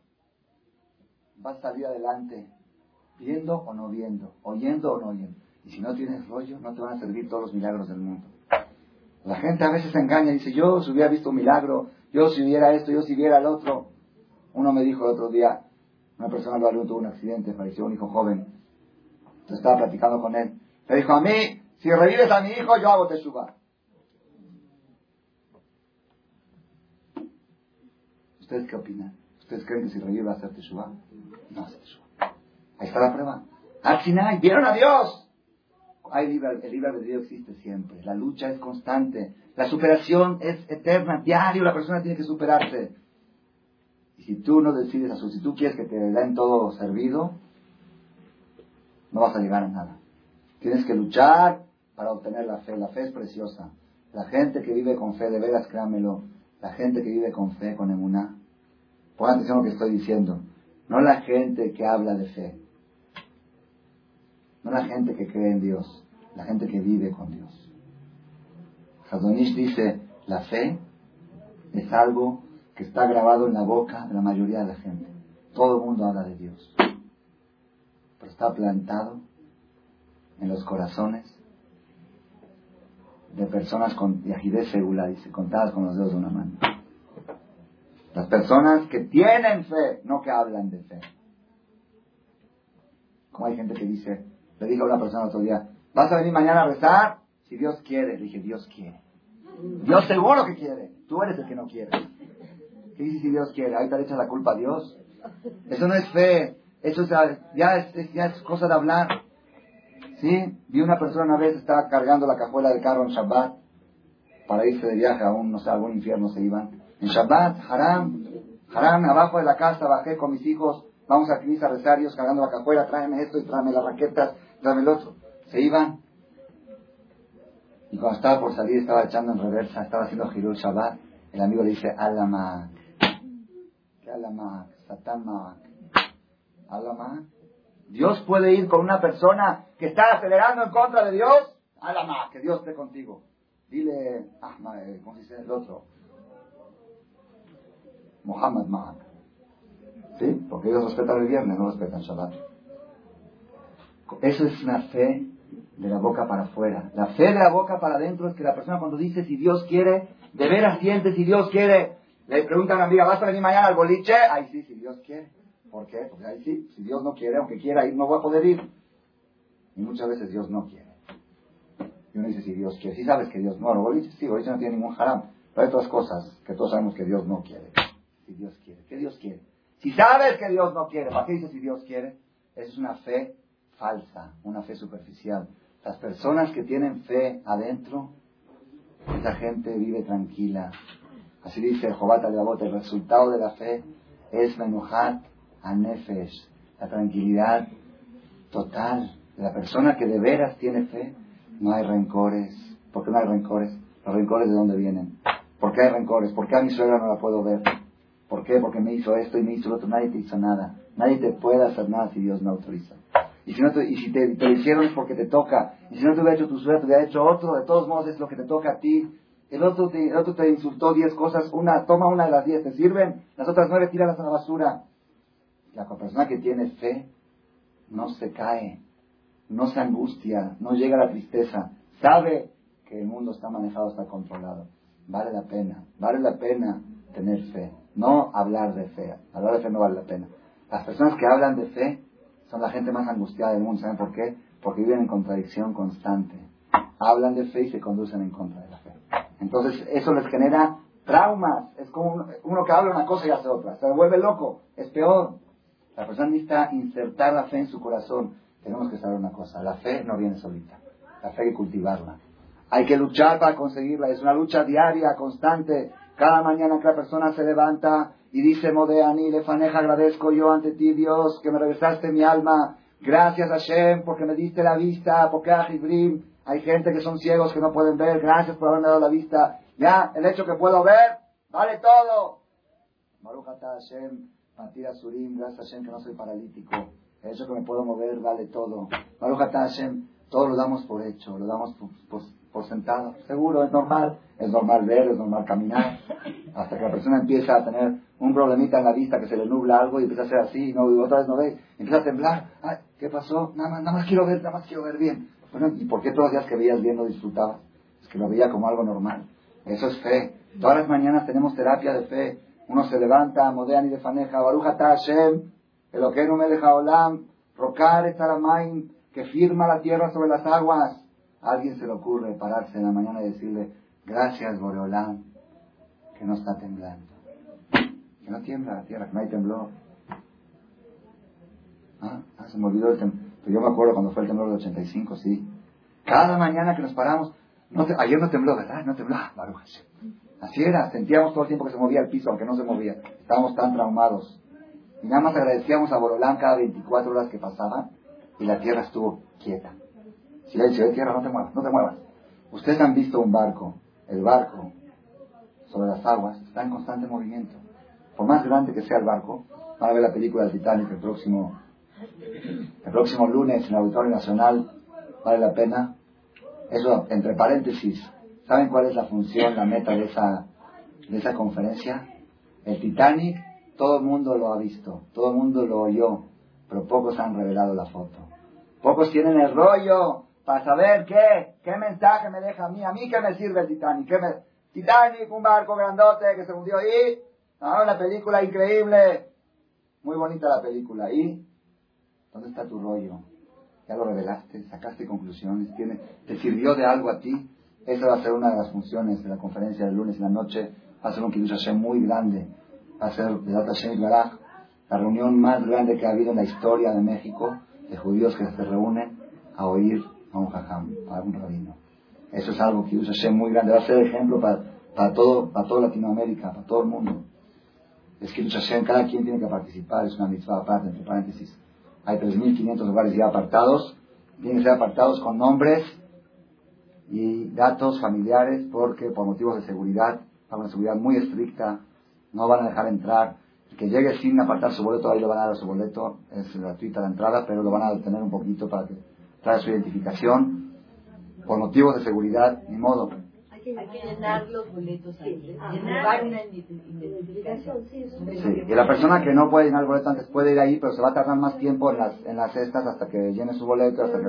vas a salir adelante, viendo o no viendo, oyendo o no oyendo. Y si no tienes rollo, no te van a servir todos los milagros del mundo. La gente a veces se engaña y dice, yo si hubiera visto un milagro, yo si hubiera esto, yo si hubiera el otro. Uno me dijo el otro día, una persona lo tuvo un accidente, falleció un hijo joven. Entonces estaba platicando con él. Le dijo, a mí, si revives a mi hijo, yo hago teshuva. ¿Ustedes qué opinan? ¿Ustedes creen que si revive a hacer teshuva? No hace teshuva. Ahí está la prueba. Al final, ¿vieron a Dios? Hay libre, el libre albedrío existe siempre. La lucha es constante. La superación es eterna. Diario la persona tiene que superarse. Y si tú no decides su, si tú quieres que te den todo servido, no vas a llegar a nada. Tienes que luchar para obtener la fe. La fe es preciosa. La gente que vive con fe, de veras, créanmelo, la gente que vive con fe, con emuná, pongan atención lo que estoy diciendo. No la gente que habla de fe. No la gente que cree en Dios. La gente que vive con Dios. Hazonish dice, la fe es algo que está grabado en la boca de la mayoría de la gente. Todo el mundo habla de Dios. Pero está plantado en los corazones de personas con yajidez segula, dice, contadas con los dedos de una mano. Las personas que tienen fe, no que hablan de fe. Como hay gente que dice, le dijo a una persona otro día, ¿vas a venir mañana a rezar? Si Dios quiere. Le dije, Dios quiere. Dios seguro que quiere. Tú eres el que no quiere. ¿Qué dices si Dios quiere? Ahí te le echas la culpa a Dios. Eso no es fe. Eso es, ya, es, ya cosa de hablar. ¿Sí? Vi una persona una vez, estaba cargando la cajuela del carro en Shabbat para irse de viaje a un, no sé, algún infierno se iban. En Shabbat, haram, haram, abajo de la casa, bajé con mis hijos, vamos a Knis a rezar, cargando la cajuela, tráeme esto y tráeme las raquetas, tráeme el otro. Se iban. Y cuando estaba por salir, estaba echando en reversa, estaba haciendo Girul Shabbat. El amigo le dice, Alamak. ¿Qué Alamak? Satamak. Alamak. Dios puede ir con una persona que está acelerando en contra de Dios. Alamak, que Dios esté contigo. Dile, Ahmad, eh, ¿cómo se dice el otro? Muhammad Mahak. ¿Sí? Porque ellos respetan el viernes, no respetan Shabbat. Eso es una fe de la boca para afuera. La fe de la boca para adentro es que la persona cuando dice si Dios quiere, de veras siente si Dios quiere. Le preguntan a la amiga, ¿vas a venir mañana al boliche? Ay, sí, si Dios quiere. ¿Por qué? Porque ahí sí, si Dios no quiere, aunque quiera ir, no va a poder ir. Y muchas veces Dios no quiere. Y uno dice, si Dios quiere. Si sabes que Dios no, el boliche sí, boliche no tiene ningún haram. Pero hay otras cosas que todos sabemos que Dios no quiere. Si Dios quiere. ¿Qué Dios quiere? Si sabes que Dios no quiere, ¿para qué dices si Dios quiere? Esa es una fe falsa, una fe superficial. Las personas que tienen fe adentro, esa gente vive tranquila. Así dice la Bota, el resultado de la fe es menuhat anefesh, la tranquilidad total de la persona que de veras tiene fe. No hay rencores. ¿Por qué no hay rencores? Los rencores de dónde vienen. ¿Por qué hay rencores? ¿Por qué a mi suegra no la puedo ver? ¿Por qué? Porque me hizo esto y me hizo lo otro. Nadie te hizo nada. Nadie te puede hacer nada si Dios no autoriza. Y si, no te, y si te, lo hicieron es porque te toca. Y si no te hubiera hecho tu suerte, te hubiera hecho otro. De todos modos es lo que te toca a ti. El otro te, el otro te insultó diez cosas. Una, toma una de las diez, te sirven. Las otras nueve, tíralas a la basura. La persona que tiene fe no se cae, no se angustia, no llega a la tristeza. Sabe que el mundo está manejado, está controlado. Vale la pena, vale la pena tener fe. No hablar de fe. Hablar de fe no vale la pena. Las personas que hablan de fe son la gente más angustiada del mundo. ¿Saben por qué? Porque viven en contradicción constante. Hablan de fe y se conducen en contra de la fe. Entonces, eso les genera traumas. Es como uno que habla una cosa y hace otra. Se vuelve loco. Es peor. La persona necesita insertar la fe en su corazón. Tenemos que saber una cosa. La fe no viene solita. La fe hay que cultivarla. Hay que luchar para conseguirla. Es una lucha diaria, constante. Cada mañana que la persona se levanta y dice, Modeani, Lefaneja, agradezco yo ante ti, Dios, que me regresaste mi alma. Gracias, Hashem, porque me diste la vista, porque Ajibrim, hay gente que son ciegos que no pueden ver. Gracias por haberme dado la vista. Ya, el hecho que puedo ver, vale todo. Marujata Hashem, Matira Surim, gracias Hashem que no soy paralítico. El hecho que me puedo mover, vale todo. Marujata todo lo damos por hecho, lo damos por por sentado. Seguro, es normal. Es normal ver, es normal caminar. Hasta que la persona empieza a tener un problemita en la vista, que se le nubla algo y empieza a ser así, y, no, otra vez no ve. Empieza a temblar. Ay, ¿qué pasó? Nada más, nada más quiero ver, nada más quiero ver bien. Bueno, ¿y por qué todos los días que veías bien no disfrutabas? Es que lo veía como algo normal. Eso es fe. Todas las mañanas tenemos terapia de fe. Uno se levanta, modean y de faneja, baruja ta Hashem, el que no me deja olam, rocar estaramain, que firma la tierra sobre las aguas. Alguien se le ocurre pararse en la mañana y decirle, gracias Boreolán, que no está temblando. No tiembla la tierra, que no hay temblor. Ah, ah se me olvidó el temblor. Yo me acuerdo cuando fue el temblor del 85, sí. Cada mañana que nos paramos, ayer no tembló, ¿verdad? No tembló. Ah, Así era, sentíamos todo el tiempo que se movía el piso, aunque no se movía. Estábamos tan traumados. Y nada más agradecíamos a Borolán cada 24 horas que pasaban y la tierra estuvo quieta. Silencio de tierra, no te muevas, no te muevas. Ustedes han visto un barco, el barco sobre las aguas, está en constante movimiento. Por más grande que sea el barco, van a ver la película del Titanic el próximo, el próximo lunes en el Auditorio Nacional, vale la pena. Eso, entre paréntesis, ¿saben cuál es la función, la meta de esa, de esa conferencia? El Titanic, todo el mundo lo ha visto, todo el mundo lo oyó, pero pocos han revelado la foto. Pocos tienen el rollo para saber qué, qué mensaje me deja a mí, a mí qué me sirve el Titanic, ¿Qué me, Titanic, un barco grandote que se hundió ahí, ah, una película increíble, muy bonita la película, ¿y dónde está tu rollo? Ya lo revelaste, sacaste conclusiones, ¿Tiene, te sirvió de algo a ti. Esa va a ser una de las funciones de la conferencia del lunes en la noche. Va a ser un Kiddush muy grande. Va a ser de Data Baraj, la reunión más grande que ha habido en la historia de México de judíos que se reúnen a oír a un jajam, a un rabino. Eso es algo que usa muy grande. Va a ser ejemplo para, todo, para toda Latinoamérica, para todo el mundo. Es que Hashem, cada quien tiene que participar, es una mitzvah aparte, entre paréntesis. Hay 3.500 lugares ya apartados, tienen que ser apartados con nombres y datos familiares porque por motivos de seguridad, para una seguridad muy estricta, no van a dejar entrar. El que llegue sin apartar su boleto, ahí le van a dar su boleto, es gratuita la entrada, pero lo van a detener un poquito para que traiga su identificación. Por motivos de seguridad, ni modo. Hay que, llenar los boletos ahí. Llenar una identificación. Sí, y la persona que no puede llenar el boleto antes puede ir ahí, pero se va a tardar más tiempo en las, en las cestas hasta que llene su boleto. Hasta que...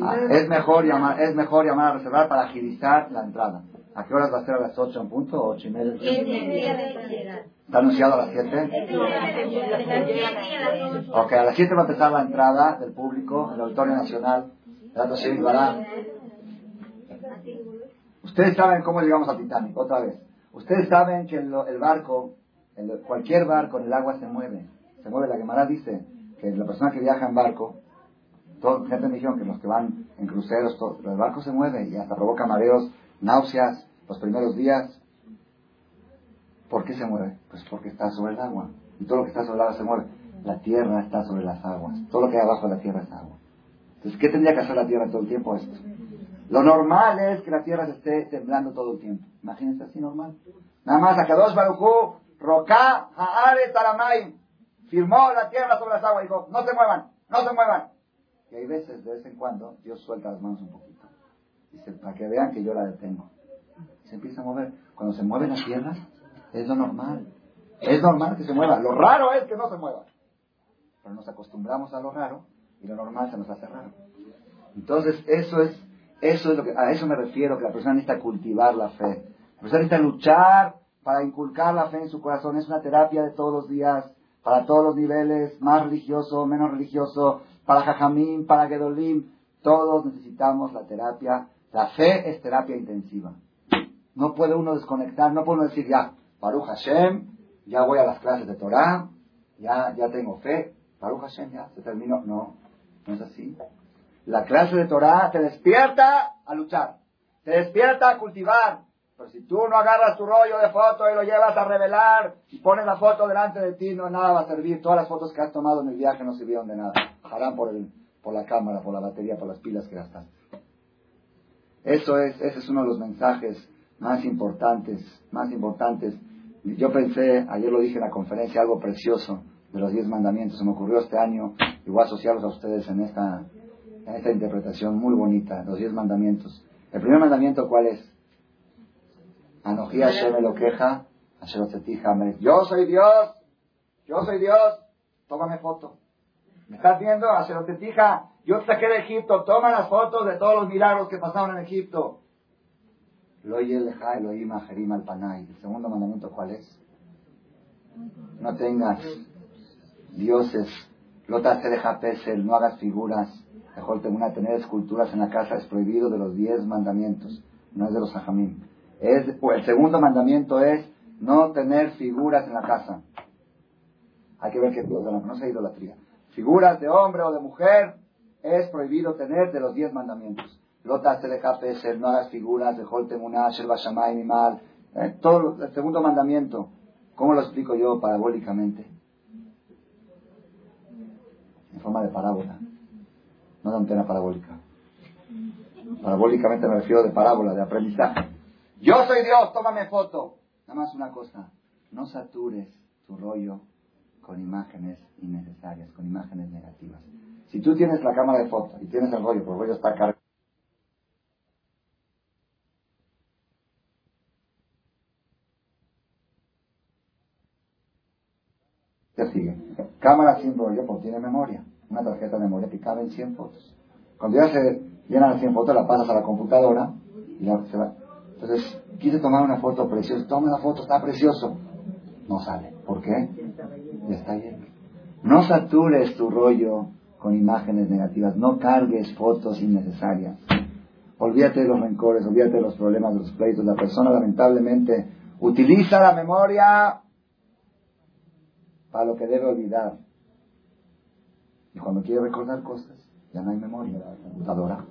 Ah, es mejor llamar, es mejor llamar a reservar para agilizar la entrada. ¿A qué horas va a ser a las 8 en punto? ¿8 y media? ¿Está anunciado a las 7? Ok, a las 7 va a empezar la entrada del público en el Auditorio Nacional. Ustedes saben cómo llegamos al Titanic, otra vez. Ustedes saben que el, barco, cualquier barco en el agua se mueve. Se mueve. La Gemara dice que la persona que viaja en barco, todo, gente me dijeron que los que van en cruceros, todo, el barco se mueve y hasta provoca mareos, náuseas los primeros días. ¿Por qué se mueve? Pues porque está sobre el agua. Y todo lo que está sobre el agua se mueve. La tierra está sobre las aguas. Todo lo que hay abajo de la tierra es agua. Entonces, ¿qué tendría que hacer la tierra todo el tiempo esto? Lo normal es que la tierra se esté temblando todo el tiempo. Imagínense así normal. Nada más, a dos Barujú, Roca, Haare, Taramay, firmó la tierra sobre las aguas y dijo, no se muevan, no se muevan. Y hay veces, de vez en cuando, Dios suelta las manos un poquito. Dice, para que vean que yo la detengo. Y se empieza a mover. Cuando se mueve la tierra, es lo normal. Es normal que se mueva. Lo raro es que no se mueva. Pero nos acostumbramos a lo raro y lo normal se nos hace raro. Entonces, eso es, eso es lo que, a eso me refiero, que la persona necesita cultivar la fe. La persona necesita luchar para inculcar la fe en su corazón. Es una terapia de todos los días, para todos los niveles, más religioso, menos religioso, para Jajamín, para Gedolim. Todos necesitamos la terapia. La fe es terapia intensiva. No puede uno desconectar, no puede uno decir ya, Baruch Hashem, ya voy a las clases de Torah, ya, ya tengo fe, Baruch Hashem, ya se terminó. No, no es así. La clase de Torah te despierta a luchar, te despierta a cultivar. Pero si tú no agarras tu rollo de foto y lo llevas a revelar y pones la foto delante de ti, no nada va a servir. Todas las fotos que has tomado en el viaje no sirvieron de nada. Harán por, el, por la cámara, por la batería, por las pilas que gastaste. Eso es, ese es uno de los mensajes más importantes, más importantes. Yo pensé, ayer lo dije en la conferencia, algo precioso de los diez mandamientos. Se me ocurrió este año y voy a asociarlos a ustedes en esta, en esta interpretación muy bonita, los diez mandamientos. El primer mandamiento, ¿cuál es? Anojí Hashem lo queja, Yo soy Dios, yo soy Dios, tómame foto. ¿Me estás viendo? Asherotetija, yo te saqué de Egipto, toma las fotos de todos los milagros que pasaron en Egipto. Lo Elohim al Panay. El segundo mandamiento, ¿cuál es? No tengas dioses. Lota deja pesel, no hagas figuras. Mejor una tener esculturas en la casa es prohibido de los diez mandamientos, no es de los hajamim. Es, el segundo mandamiento es no tener figuras en la casa. Hay que ver que no sea idolatría. Figuras de hombre o de mujer es prohibido tener de los diez mandamientos. Lota Telejapeser, no hagas figuras, de Holtemuná, Shelbashamay, Mimal. Eh, todo el segundo mandamiento. ¿Cómo lo explico yo parabólicamente? En forma de parábola. No de antena parabólica. Parabólicamente me refiero de parábola, de aprendizaje. Yo soy Dios, tómame foto. Nada más una cosa. No satures tu rollo con imágenes innecesarias, con imágenes negativas. Si tú tienes la cámara de foto y tienes el rollo, porque el rollo está cargado. Ya sigue. Cámara sin rollo, porque tiene memoria. Una tarjeta de memoria que cabe en 100 fotos. Cuando ya se llenan las 100 fotos, la pasas a la computadora y ya se va. Entonces, quise tomar una foto preciosa. Toma la foto, está precioso. No sale. ¿Por qué? Ya está lleno. No satures tu rollo con imágenes negativas. No cargues fotos innecesarias. Olvídate de los rencores, olvídate de los problemas, de los pleitos. La persona lamentablemente utiliza la memoria para lo que debe olvidar. Y cuando quiere recordar cosas, ya no hay memoria computadora.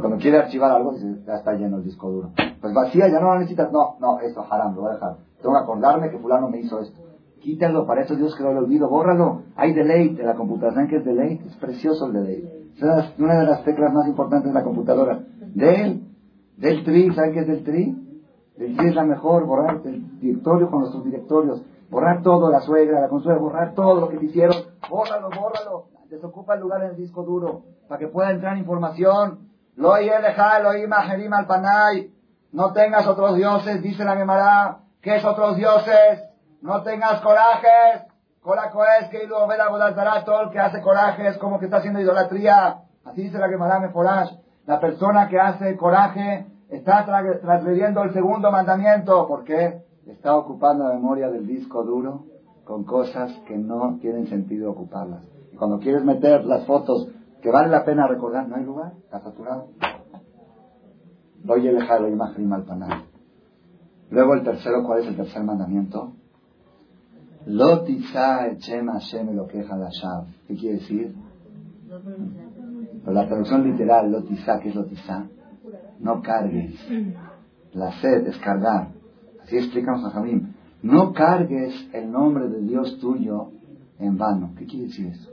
Cuando quiere archivar algo, dice, ya está lleno el disco duro. Pues vacía, ya no lo necesitas. No, no, esto haram, lo voy a dejar. Tengo que acordarme que fulano me hizo esto. Quítalo, para eso Dios que lo olvido, bórralo. Hay deleite, la computadora, que es deleite? Es precioso el deleite. Es una de las teclas más importantes de la computadora. De él, del tri, ¿saben qué es del tri? El tri es la mejor, borrar el directorio con nuestros directorios. Borrar todo, la suegra, la consuegra, borrar todo lo que te hicieron. Bórralo, bórralo. Desocupa el lugar en el disco duro para que pueda entrar información. Lo al panay. No tengas otros dioses, dice la Gemara. ¿Qué es otros dioses? No tengas corajes. Coraco es que luego ve la todo el que hace corajes como que está haciendo idolatría. Así dice la Gemara Meforash. La persona que hace coraje está transgrediendo el segundo mandamiento. ¿Por qué? Está ocupando la memoria del disco duro con cosas que no tienen sentido ocuparlas. Cuando quieres meter las fotos que vale la pena recordar, no hay lugar, está saturado. Oye, la imagen mal Luego el tercero, ¿cuál es el tercer mandamiento? Lotiza echem Hashem lo queja la ¿Qué quiere decir? la traducción literal, lotiza, ¿qué es lotiza? No cargues. La sed es cargar. Así explicamos a Jamín. No cargues el nombre de Dios tuyo en vano. ¿Qué quiere decir eso?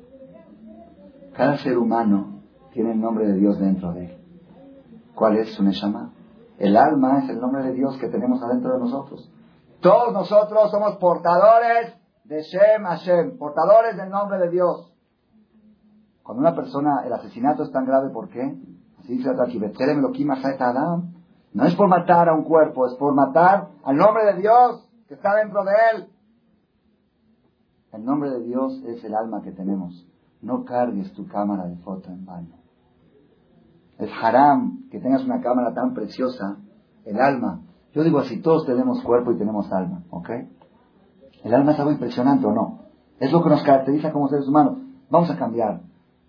Cada ser humano tiene el nombre de Dios dentro de él. ¿Cuál es su Neshama? El alma es el nombre de Dios que tenemos adentro de nosotros. Todos nosotros somos portadores de Shem Hashem, portadores del nombre de Dios. Cuando una persona, el asesinato es tan grave, ¿por qué? Así dice aquí. No es por matar a un cuerpo, es por matar al nombre de Dios que está dentro de él. El nombre de Dios es el alma que tenemos. No cargues tu cámara de foto en vano. Es haram que tengas una cámara tan preciosa, el alma. Yo digo así, todos tenemos cuerpo y tenemos alma, ¿ok? El alma es algo impresionante o no. Es lo que nos caracteriza como seres humanos. Vamos a cambiar.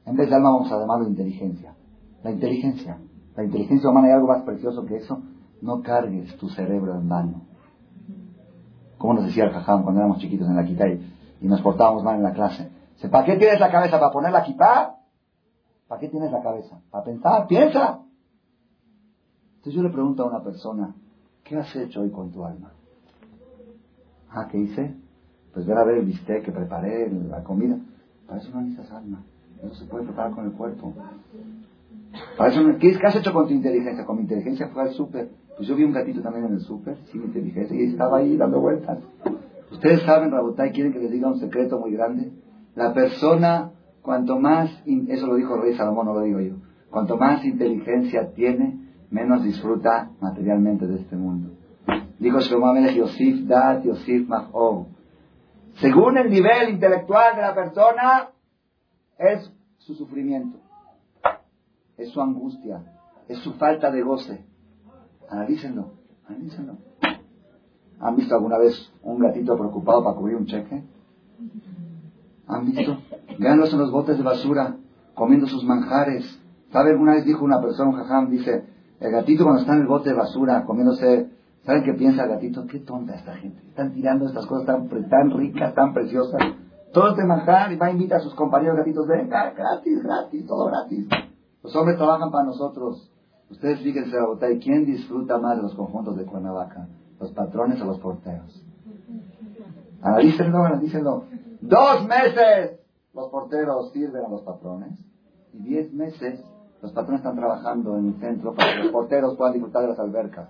En vez de alma vamos a llamarlo inteligencia. La inteligencia. La inteligencia humana hay algo más precioso que eso. No cargues tu cerebro en vano. Como nos decía el jajam cuando éramos chiquitos en la quitay y nos portábamos mal en la clase. ¿Para qué tienes la cabeza? ¿Para poner la equipa? ¿Para qué tienes la cabeza? ¿Para pensar? ¡Piensa! Entonces yo le pregunto a una persona, ¿qué has hecho hoy con tu alma? Ah, ¿qué hice? Pues ver a ver el bistec que preparé, la comida. Para eso no necesitas alma. Eso se puede preparar con el cuerpo. Para eso ¿qué, has hecho con tu inteligencia? Con mi inteligencia fue al súper. Pues yo vi un gatito también en el súper, sin inteligencia, y estaba ahí dando vueltas. Ustedes saben, Rabotay, quieren que les diga un secreto muy grande. La persona, cuanto más, eso lo dijo rey Salomón, no lo digo yo, cuanto más inteligencia tiene, menos disfruta materialmente de este mundo. Dijo Shlomo Yosif Dat, Yosif Según el nivel intelectual de la persona, es su sufrimiento, es su angustia, es su falta de goce. Analícenlo, analícenlo. ¿Han visto alguna vez un gatito preocupado para cubrir un cheque? ¿Han visto? Véanlos en los botes de basura, comiendo sus manjares. ¿Sabe? Una vez dijo una persona, un jajam, dice, el gatito cuando está en el bote de basura, comiéndose, ¿saben qué piensa el gatito? Qué tonta esta gente. Están tirando estas cosas tan, tan ricas, tan preciosas. Todo este manjar y va a invitar a sus compañeros gatitos, venga, gratis, gratis, todo gratis. Los hombres trabajan para nosotros. Ustedes fíjense, ¿quién disfruta más de los conjuntos de Cuernavaca? ¿Los patrones o los porteros? Analícenlo, analícenlo. Dos meses los porteros sirven a los patrones y diez meses los patrones están trabajando en el centro para que los porteros puedan disfrutar de las albercas.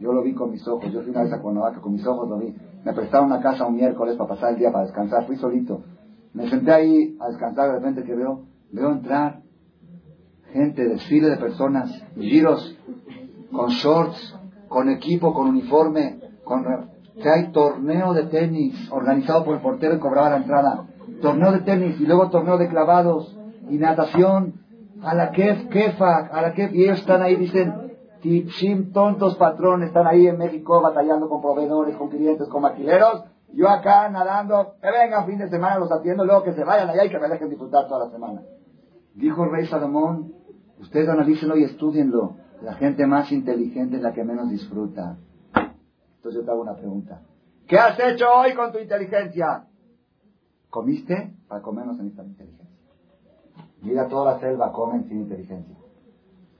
Yo lo vi con mis ojos. Yo fui una vez a Cuernavaca, con mis ojos lo vi. Me prestaron una casa un miércoles para pasar el día para descansar. Fui solito. Me senté ahí a descansar. De repente que veo, veo entrar gente, desfile de personas, giros, con shorts, con equipo, con uniforme, con que hay torneo de tenis organizado por el portero y cobraba la entrada. Torneo de tenis y luego torneo de clavados y natación. A la kef, kefa, a la kef, y ellos están ahí, dicen, Tichim, tontos patrones, están ahí en México batallando con proveedores, con clientes, con maquileros. Yo acá nadando, que vengan fin de semana, los atiendo, luego que se vayan allá y que me dejen disfrutar toda la semana. Dijo el rey Salomón, ustedes analícenlo y estudienlo. La gente más inteligente es la que menos disfruta. Entonces yo te hago una pregunta. ¿Qué has hecho hoy con tu inteligencia? ¿Comiste? Para comer no se necesita inteligencia. Mira toda la selva, comen sin inteligencia.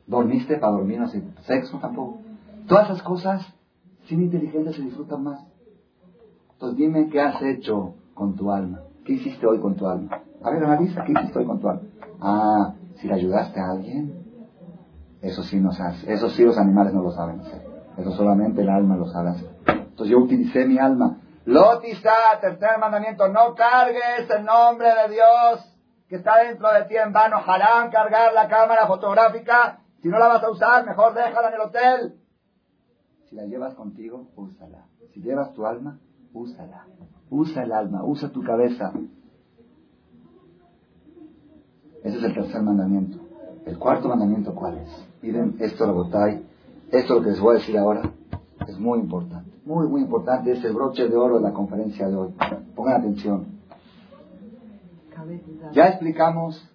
¿Dormiste para dormir? No sexo tampoco. Todas esas cosas sin inteligencia se disfrutan más. Entonces dime qué has hecho con tu alma. ¿Qué hiciste hoy con tu alma? A ver, analiza, ¿qué hiciste hoy con tu alma? Ah, si le ayudaste a alguien, eso sí nos hace. Eso sí los animales no lo saben hacer. Eso solamente el alma lo sabe hacer. Entonces yo utilicé mi alma. Lotisa, tercer mandamiento, no cargues el nombre de Dios que está dentro de ti en vano. Harán cargar la cámara fotográfica si no la vas a usar, mejor déjala en el hotel. Si la llevas contigo, úsala. Si llevas tu alma, úsala. Usa el alma, usa tu cabeza. Ese es el tercer mandamiento. El cuarto mandamiento, ¿cuál es? Miren, esto botáis. Esto lo que les voy a decir ahora es muy importante. Muy, muy importante. Es el broche de oro de la conferencia de hoy. Pongan atención. Ya explicamos,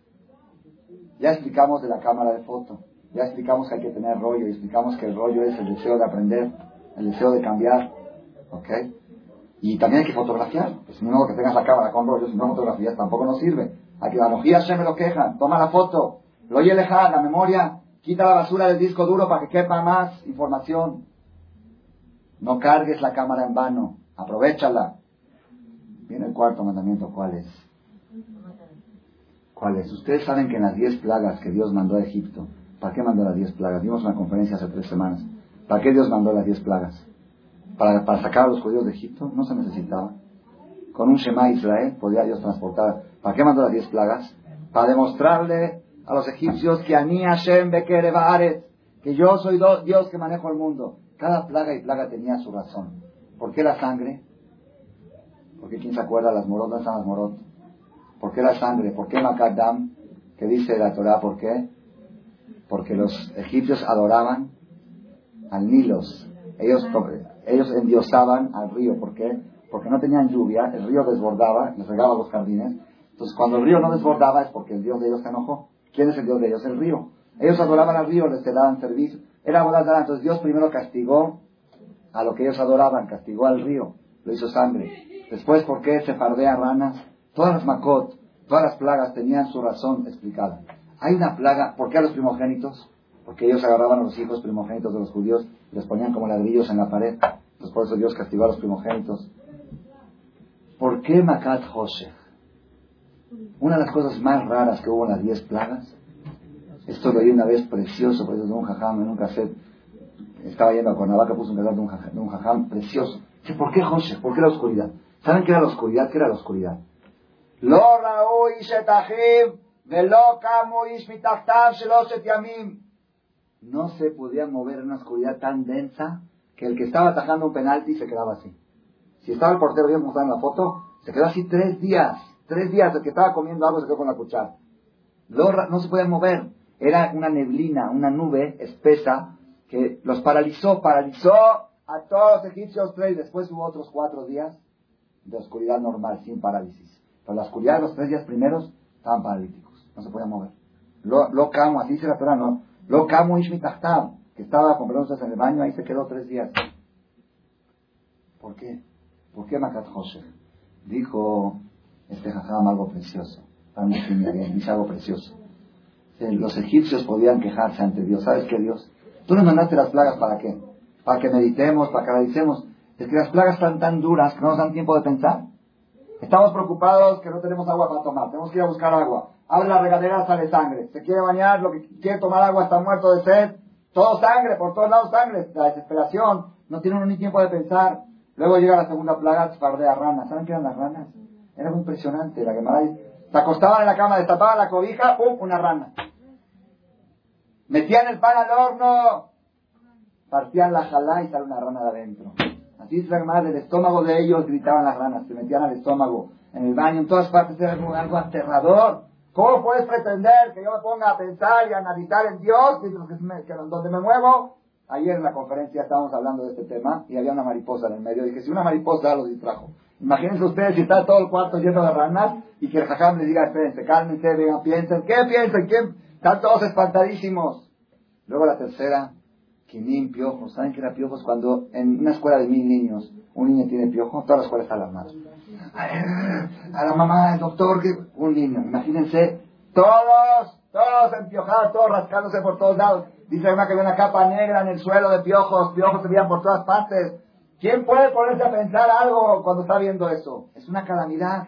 ya explicamos de la cámara de foto. Ya explicamos que hay que tener rollo explicamos que el rollo es el deseo de aprender, el deseo de cambiar. ¿Ok? Y también hay que fotografiar. Pues no que tengas la cámara con rollo, si no fotografías tampoco nos sirve. Hay que la se me lo quejan. Toma la foto. Lo oye la memoria. Quita la basura del disco duro para que quepa más información. No cargues la cámara en vano. Aprovechala. Viene el cuarto mandamiento. ¿Cuál es? ¿Cuál es? Ustedes saben que en las diez plagas que Dios mandó a Egipto, ¿Para qué mandó las diez plagas? Vimos una conferencia hace tres semanas. ¿Para qué Dios mandó las diez plagas? ¿Para, para sacar a los judíos de Egipto? No se necesitaba. Con un Shema Israel podía Dios transportar. ¿Para qué mandó las diez plagas? Para demostrarle a los egipcios que Ani Hashem que yo soy Dios que manejo el mundo. Cada plaga y plaga tenía su razón. ¿Por qué la sangre? Porque quién se acuerda, las morot, están las morot? ¿Por qué la sangre? ¿Por qué Makadam? ¿Qué dice la Torah? ¿Por qué? porque los egipcios adoraban al Nilos. Ellos, ellos endiosaban al río. ¿Por qué? Porque no tenían lluvia, el río desbordaba, les regaba los jardines. Entonces, cuando el río no desbordaba es porque el Dios de ellos se enojó. ¿Quién es el Dios de ellos? El río. Ellos adoraban al río, les daban servicio. Era boda Entonces, Dios primero castigó a lo que ellos adoraban, castigó al río, lo hizo sangre. Después, ¿por qué se fardea ranas? Todas las macot, todas las plagas tenían su razón explicada. Hay una plaga, ¿por qué a los primogénitos? Porque ellos agarraban a los hijos primogénitos de los judíos y los ponían como ladrillos en la pared. Entonces por eso Dios castigó a los primogénitos. ¿Por qué Makat Hoshech? Una de las cosas más raras que hubo en las diez plagas, esto lo oí una vez precioso, por eso de un jajam en un cassette, estaba yendo a Cuernavaca, puso un cassette de un jajam, precioso. ¿Por qué Hoshech? ¿Por qué la oscuridad? ¿Saben qué era la oscuridad? ¿Qué era la oscuridad? Lo no se podía mover en una oscuridad tan densa que el que estaba atajando un penalti se quedaba así. Si estaba el portero bien en la foto, se quedó así tres días. Tres días. El que estaba comiendo algo se quedó con la cuchara. No se podía mover. Era una neblina, una nube espesa que los paralizó, paralizó a todos los egipcios tres. Después hubo otros cuatro días de oscuridad normal, sin parálisis. Pero la oscuridad de los tres días primeros estaban paralíticos no se podía mover. Lo, lo camo, así dice la Torah, no. Lo camo Ishmitachtam, que estaba con bronces en el baño, ahí se quedó tres días. ¿Por qué? ¿Por qué Makat José? Dijo este jajam algo precioso. Dice algo precioso. los egipcios podían quejarse ante Dios. ¿Sabes qué, Dios? Tú nos mandaste las plagas para qué? Para que meditemos, para que analicemos. Es que las plagas están tan duras que no nos dan tiempo de pensar. Estamos preocupados que no tenemos agua para tomar. Tenemos que ir a buscar agua. Abre la regadera, sale sangre. Se quiere bañar, lo que quiere tomar agua está muerto de sed. Todo sangre, por todos lados sangre. La desesperación. No tiene uno ni tiempo de pensar. Luego llega la segunda plaga, de ranas. ¿Saben qué eran las ranas? Era muy impresionante. La que se acostaban en la cama, destapaban la cobija, ¡pum! Una rana. Metían el pan al horno, partían la jalá y sale una rana de adentro. Así es la del estómago de ellos gritaban las ranas, se metían al estómago, en el baño, en todas partes, era algo, algo aterrador. ¿Cómo puedes pretender que yo me ponga a pensar y a analizar en Dios, que, donde me muevo? Ayer en la conferencia estábamos hablando de este tema y había una mariposa en el medio. Dije, si una mariposa los distrajo. Imagínense ustedes si está todo el cuarto lleno de ranas y que el jajam les diga, espérense, cálmense, vengan, piensen. ¿Qué piensen? ¿Qué? Están todos espantadísimos. Luego la tercera, quinín, piojos. ¿Saben qué era piojos? Cuando en una escuela de mil niños un niño tiene piojos, todas las escuelas están alarmadas. A la mamá, el doctor, que un niño. Imagínense, todos, todos empiojados, todos rascándose por todos lados. Dice una que había una capa negra en el suelo de piojos, piojos se veían por todas partes. ¿Quién puede ponerse a pensar algo cuando está viendo eso? Es una calamidad.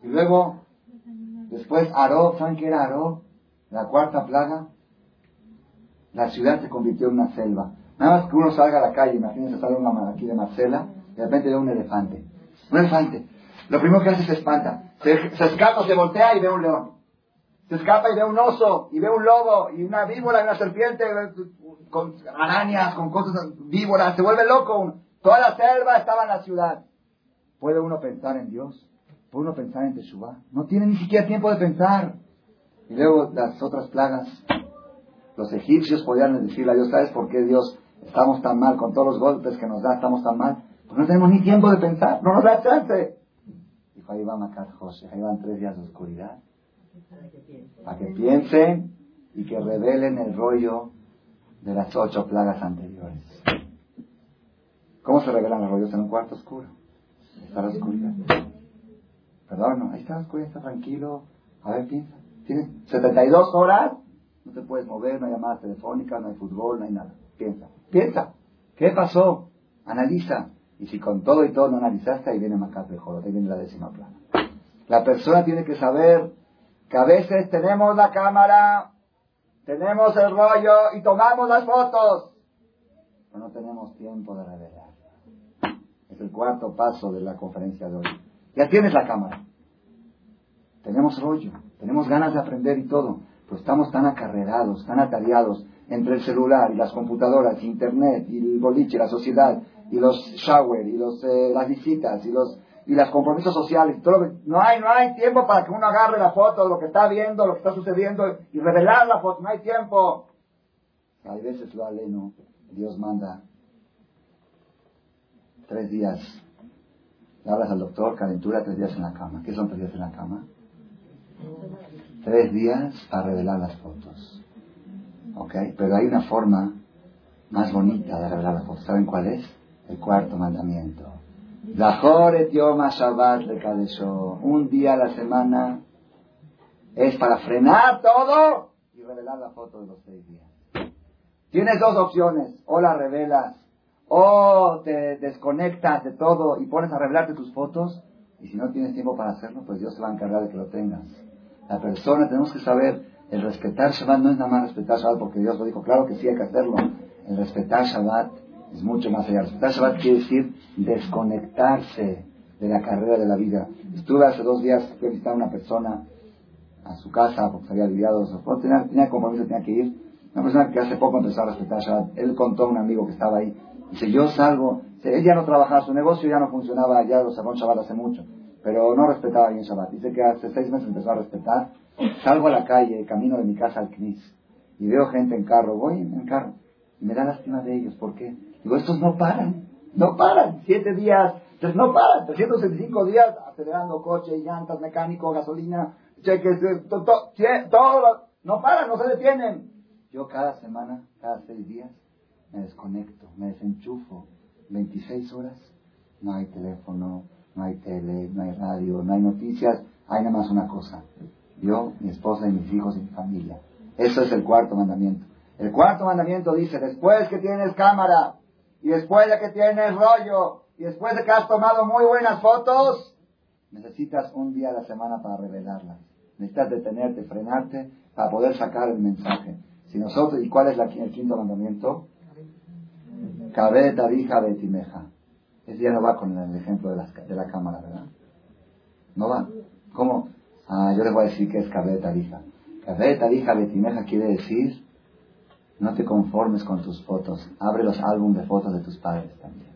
Y luego, después Aró, ¿saben qué era Aró? la cuarta plaga, la ciudad se convirtió en una selva. Nada más que uno salga a la calle, imagínense, sale una aquí de Marcela, y de repente ve un elefante. Un elefante. Lo primero que hace es se espanta. Se, se, escapa, se voltea y ve un león. Se escapa y ve un oso, y ve un lobo, y una víbora, y una serpiente, con arañas, con cosas, víboras. Se vuelve loco. Toda la selva estaba en la ciudad. ¿Puede uno pensar en Dios? ¿Puede uno pensar en Teshuvah? No tiene ni siquiera tiempo de pensar. Y luego las otras plagas. Los egipcios podían decirle a Dios, ¿sabes por qué Dios estamos tan mal con todos los golpes que nos da, estamos tan mal? Porque no tenemos ni tiempo de pensar, no nos da chance. Dijo, ahí va Macar José, ahí van tres días de oscuridad. Para que piensen y que revelen el rollo de las ocho plagas anteriores. ¿Cómo se revelan los rollos en un cuarto oscuro? Está la oscuridad. Perdón, no, ahí está la oscuridad, está tranquilo. A ver, piensa. Tienes 72 horas, no te puedes mover, no hay llamadas telefónicas, no hay fútbol, no hay nada. Piensa, piensa. ¿Qué pasó? Analiza. Y si con todo y todo no analizaste, ahí viene Macate Joro, ahí viene la décima plana. La persona tiene que saber que a veces tenemos la cámara, tenemos el rollo y tomamos las fotos, pero no tenemos tiempo de revelar. El cuarto paso de la conferencia de hoy. Ya tienes la cámara. Tenemos rollo, tenemos ganas de aprender y todo, pero estamos tan acarreados, tan atareados entre el celular y las computadoras, internet y el boliche, la sociedad y los shower y los, eh, las visitas y los y los compromisos sociales todo no hay no hay tiempo para que uno agarre la foto de lo que está viendo, lo que está sucediendo y revelar la foto, no hay tiempo. Hay veces lo aleno, Dios manda tres días. Le hablas al doctor, calentura, tres días en la cama. ¿Qué son tres días en la cama? Tres días a revelar las fotos. ¿Ok? Pero hay una forma más bonita de revelar las fotos. ¿Saben cuál es? El cuarto mandamiento. Un día a la semana es para frenar todo y revelar la foto de los seis días. Tienes dos opciones. O la revelas o te desconectas de todo y pones a revelarte tus fotos. Y si no tienes tiempo para hacerlo, pues Dios se va a encargar de que lo tengas la persona, tenemos que saber, el respetar Shabbat no es nada más respetar Shabbat porque Dios lo dijo, claro que sí hay que hacerlo. El respetar Shabbat es mucho más allá. Respetar Shabbat quiere decir desconectarse de la carrera de la vida. Estuve hace dos días, fui a visitar a una persona a su casa porque se había aliviado, tenía, tenía compromiso, tenía que ir. Una persona que hace poco empezó a respetar Shabbat. Él contó a un amigo que estaba ahí. Dice, yo salgo, él ya no trabajaba, su negocio ya no funcionaba, ya lo sacó en Shabbat hace mucho pero no respetaba bien Shabbat. Dice que hace seis meses empezó a respetar. Salgo a la calle, camino de mi casa al Knis, y veo gente en carro, voy en carro, y me da lástima de ellos. ¿Por qué? Digo, estos no paran, no paran. Siete días, entonces no paran. 365 días acelerando coche, llantas, mecánico, gasolina, cheques, eh, todo, todo, no paran, no se detienen. Yo cada semana, cada seis días, me desconecto, me desenchufo. 26 horas, no hay teléfono, no hay tele, no hay radio, no hay noticias, hay nada más una cosa. Yo, mi esposa y mis hijos y mi familia. Eso es el cuarto mandamiento. El cuarto mandamiento dice, después que tienes cámara, y después de que tienes rollo, y después de que has tomado muy buenas fotos, necesitas un día a la semana para revelarlas. Necesitas detenerte, frenarte, para poder sacar el mensaje. Si nosotros, ¿y cuál es el quinto mandamiento? Cabeta, hija, betimeja. Ese ya no va con el ejemplo de la, de la cámara, ¿verdad? No va. ¿Cómo? Ah, yo les voy a decir que es cabeta, hija. Cabeta, betimeja quiere decir no te conformes con tus fotos. Abre los álbumes de fotos de tus padres también.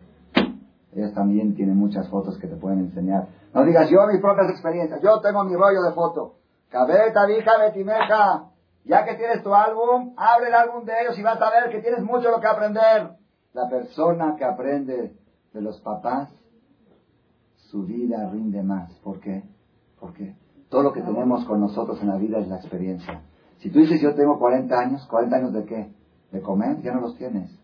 Ellos también tienen muchas fotos que te pueden enseñar. No digas yo mis propias experiencias. Yo tengo mi rollo de foto. Cabeta, hija, betimeja. Ya que tienes tu álbum, abre el álbum de ellos y vas a ver que tienes mucho lo que aprender. La persona que aprende de los papás, su vida rinde más. ¿Por qué? Porque todo lo que tenemos con nosotros en la vida es la experiencia. Si tú dices yo tengo 40 años, ¿40 años de qué? ¿De comer? Ya no los tienes.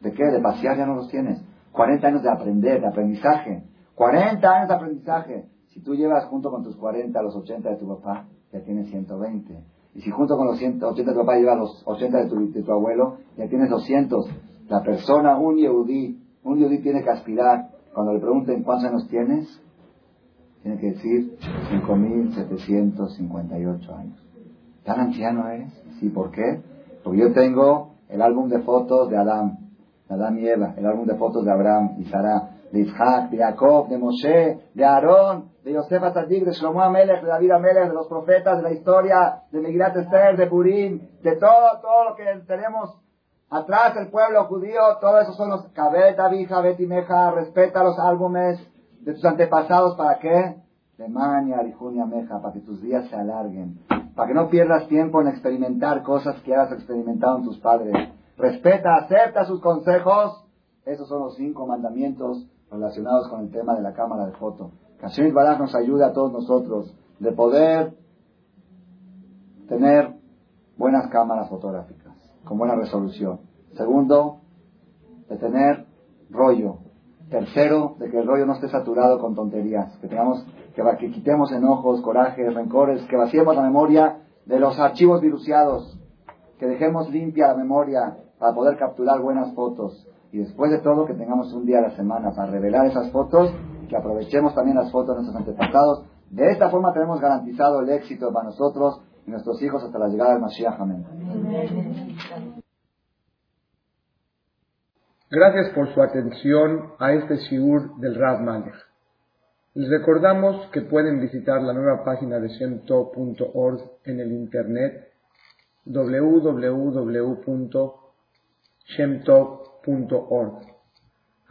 ¿De qué? ¿De pasear? Ya no los tienes. 40 años de aprender, de aprendizaje. 40 años de aprendizaje. Si tú llevas junto con tus 40 los 80 de tu papá, ya tienes 120. Y si junto con los 180 de tu papá llevas los 80 de tu, de tu abuelo, ya tienes 200. La persona, un yehudí, un yehudí tiene que aspirar, cuando le pregunten cuántos años tienes, tiene que decir 5.758 años. ¿Tan anciano eres? Sí, ¿por qué? Porque yo tengo el álbum de fotos de Adán, de Adán y Eva, el álbum de fotos de Abraham y Sara, de Isaac, de Jacob, de Moshe, de Aarón, de Yosef Atzadik, de Shlomo Amelech, de David Amelech, de los profetas, de la historia, de Megirat Esther, de Purim, de todo, todo lo que tenemos atrás, el pueblo judío, todo eso son los Kabeta, Vija, Betimeja, respeta los álbumes de tus antepasados, ¿para qué? De Mania, Arijunia, Meja, para que tus días se alarguen, para que no pierdas tiempo en experimentar cosas que has experimentado en tus padres. Respeta, acepta sus consejos. Esos son los cinco mandamientos relacionados con el tema de la cámara de foto. Que Baraj nos ayude a todos nosotros de poder tener buenas cámaras fotográficas, con buena resolución. Segundo, de tener rollo. Tercero, de que el rollo no esté saturado con tonterías, que tengamos, que, que quitemos enojos, corajes, rencores, que vaciemos la memoria de los archivos viruciados, que dejemos limpia la memoria para poder capturar buenas fotos. Y después de todo, que tengamos un día a la semana para revelar esas fotos, que aprovechemos también las fotos de nuestros antepasados. De esta forma tenemos garantizado el éxito para nosotros y nuestros hijos hasta la llegada del Mashiach. Amén. Gracias por su atención a este shiur del Rav Malech. Les recordamos que pueden visitar la nueva página de shemtov.org en el internet www.shemtov.org.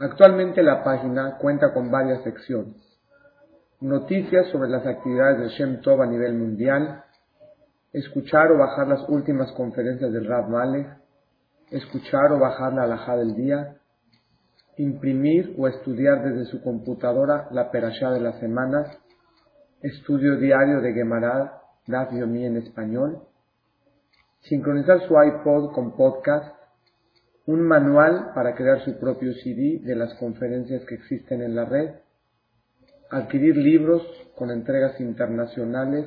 Actualmente la página cuenta con varias secciones. Noticias sobre las actividades de Shem Tov a nivel mundial, escuchar o bajar las últimas conferencias del Rav Malech, escuchar o bajar la alhaja del día, imprimir o estudiar desde su computadora la perashá de la semana, estudio diario de Gemara, Daf Yomi en español, sincronizar su iPod con podcast, un manual para crear su propio CD de las conferencias que existen en la red, adquirir libros con entregas internacionales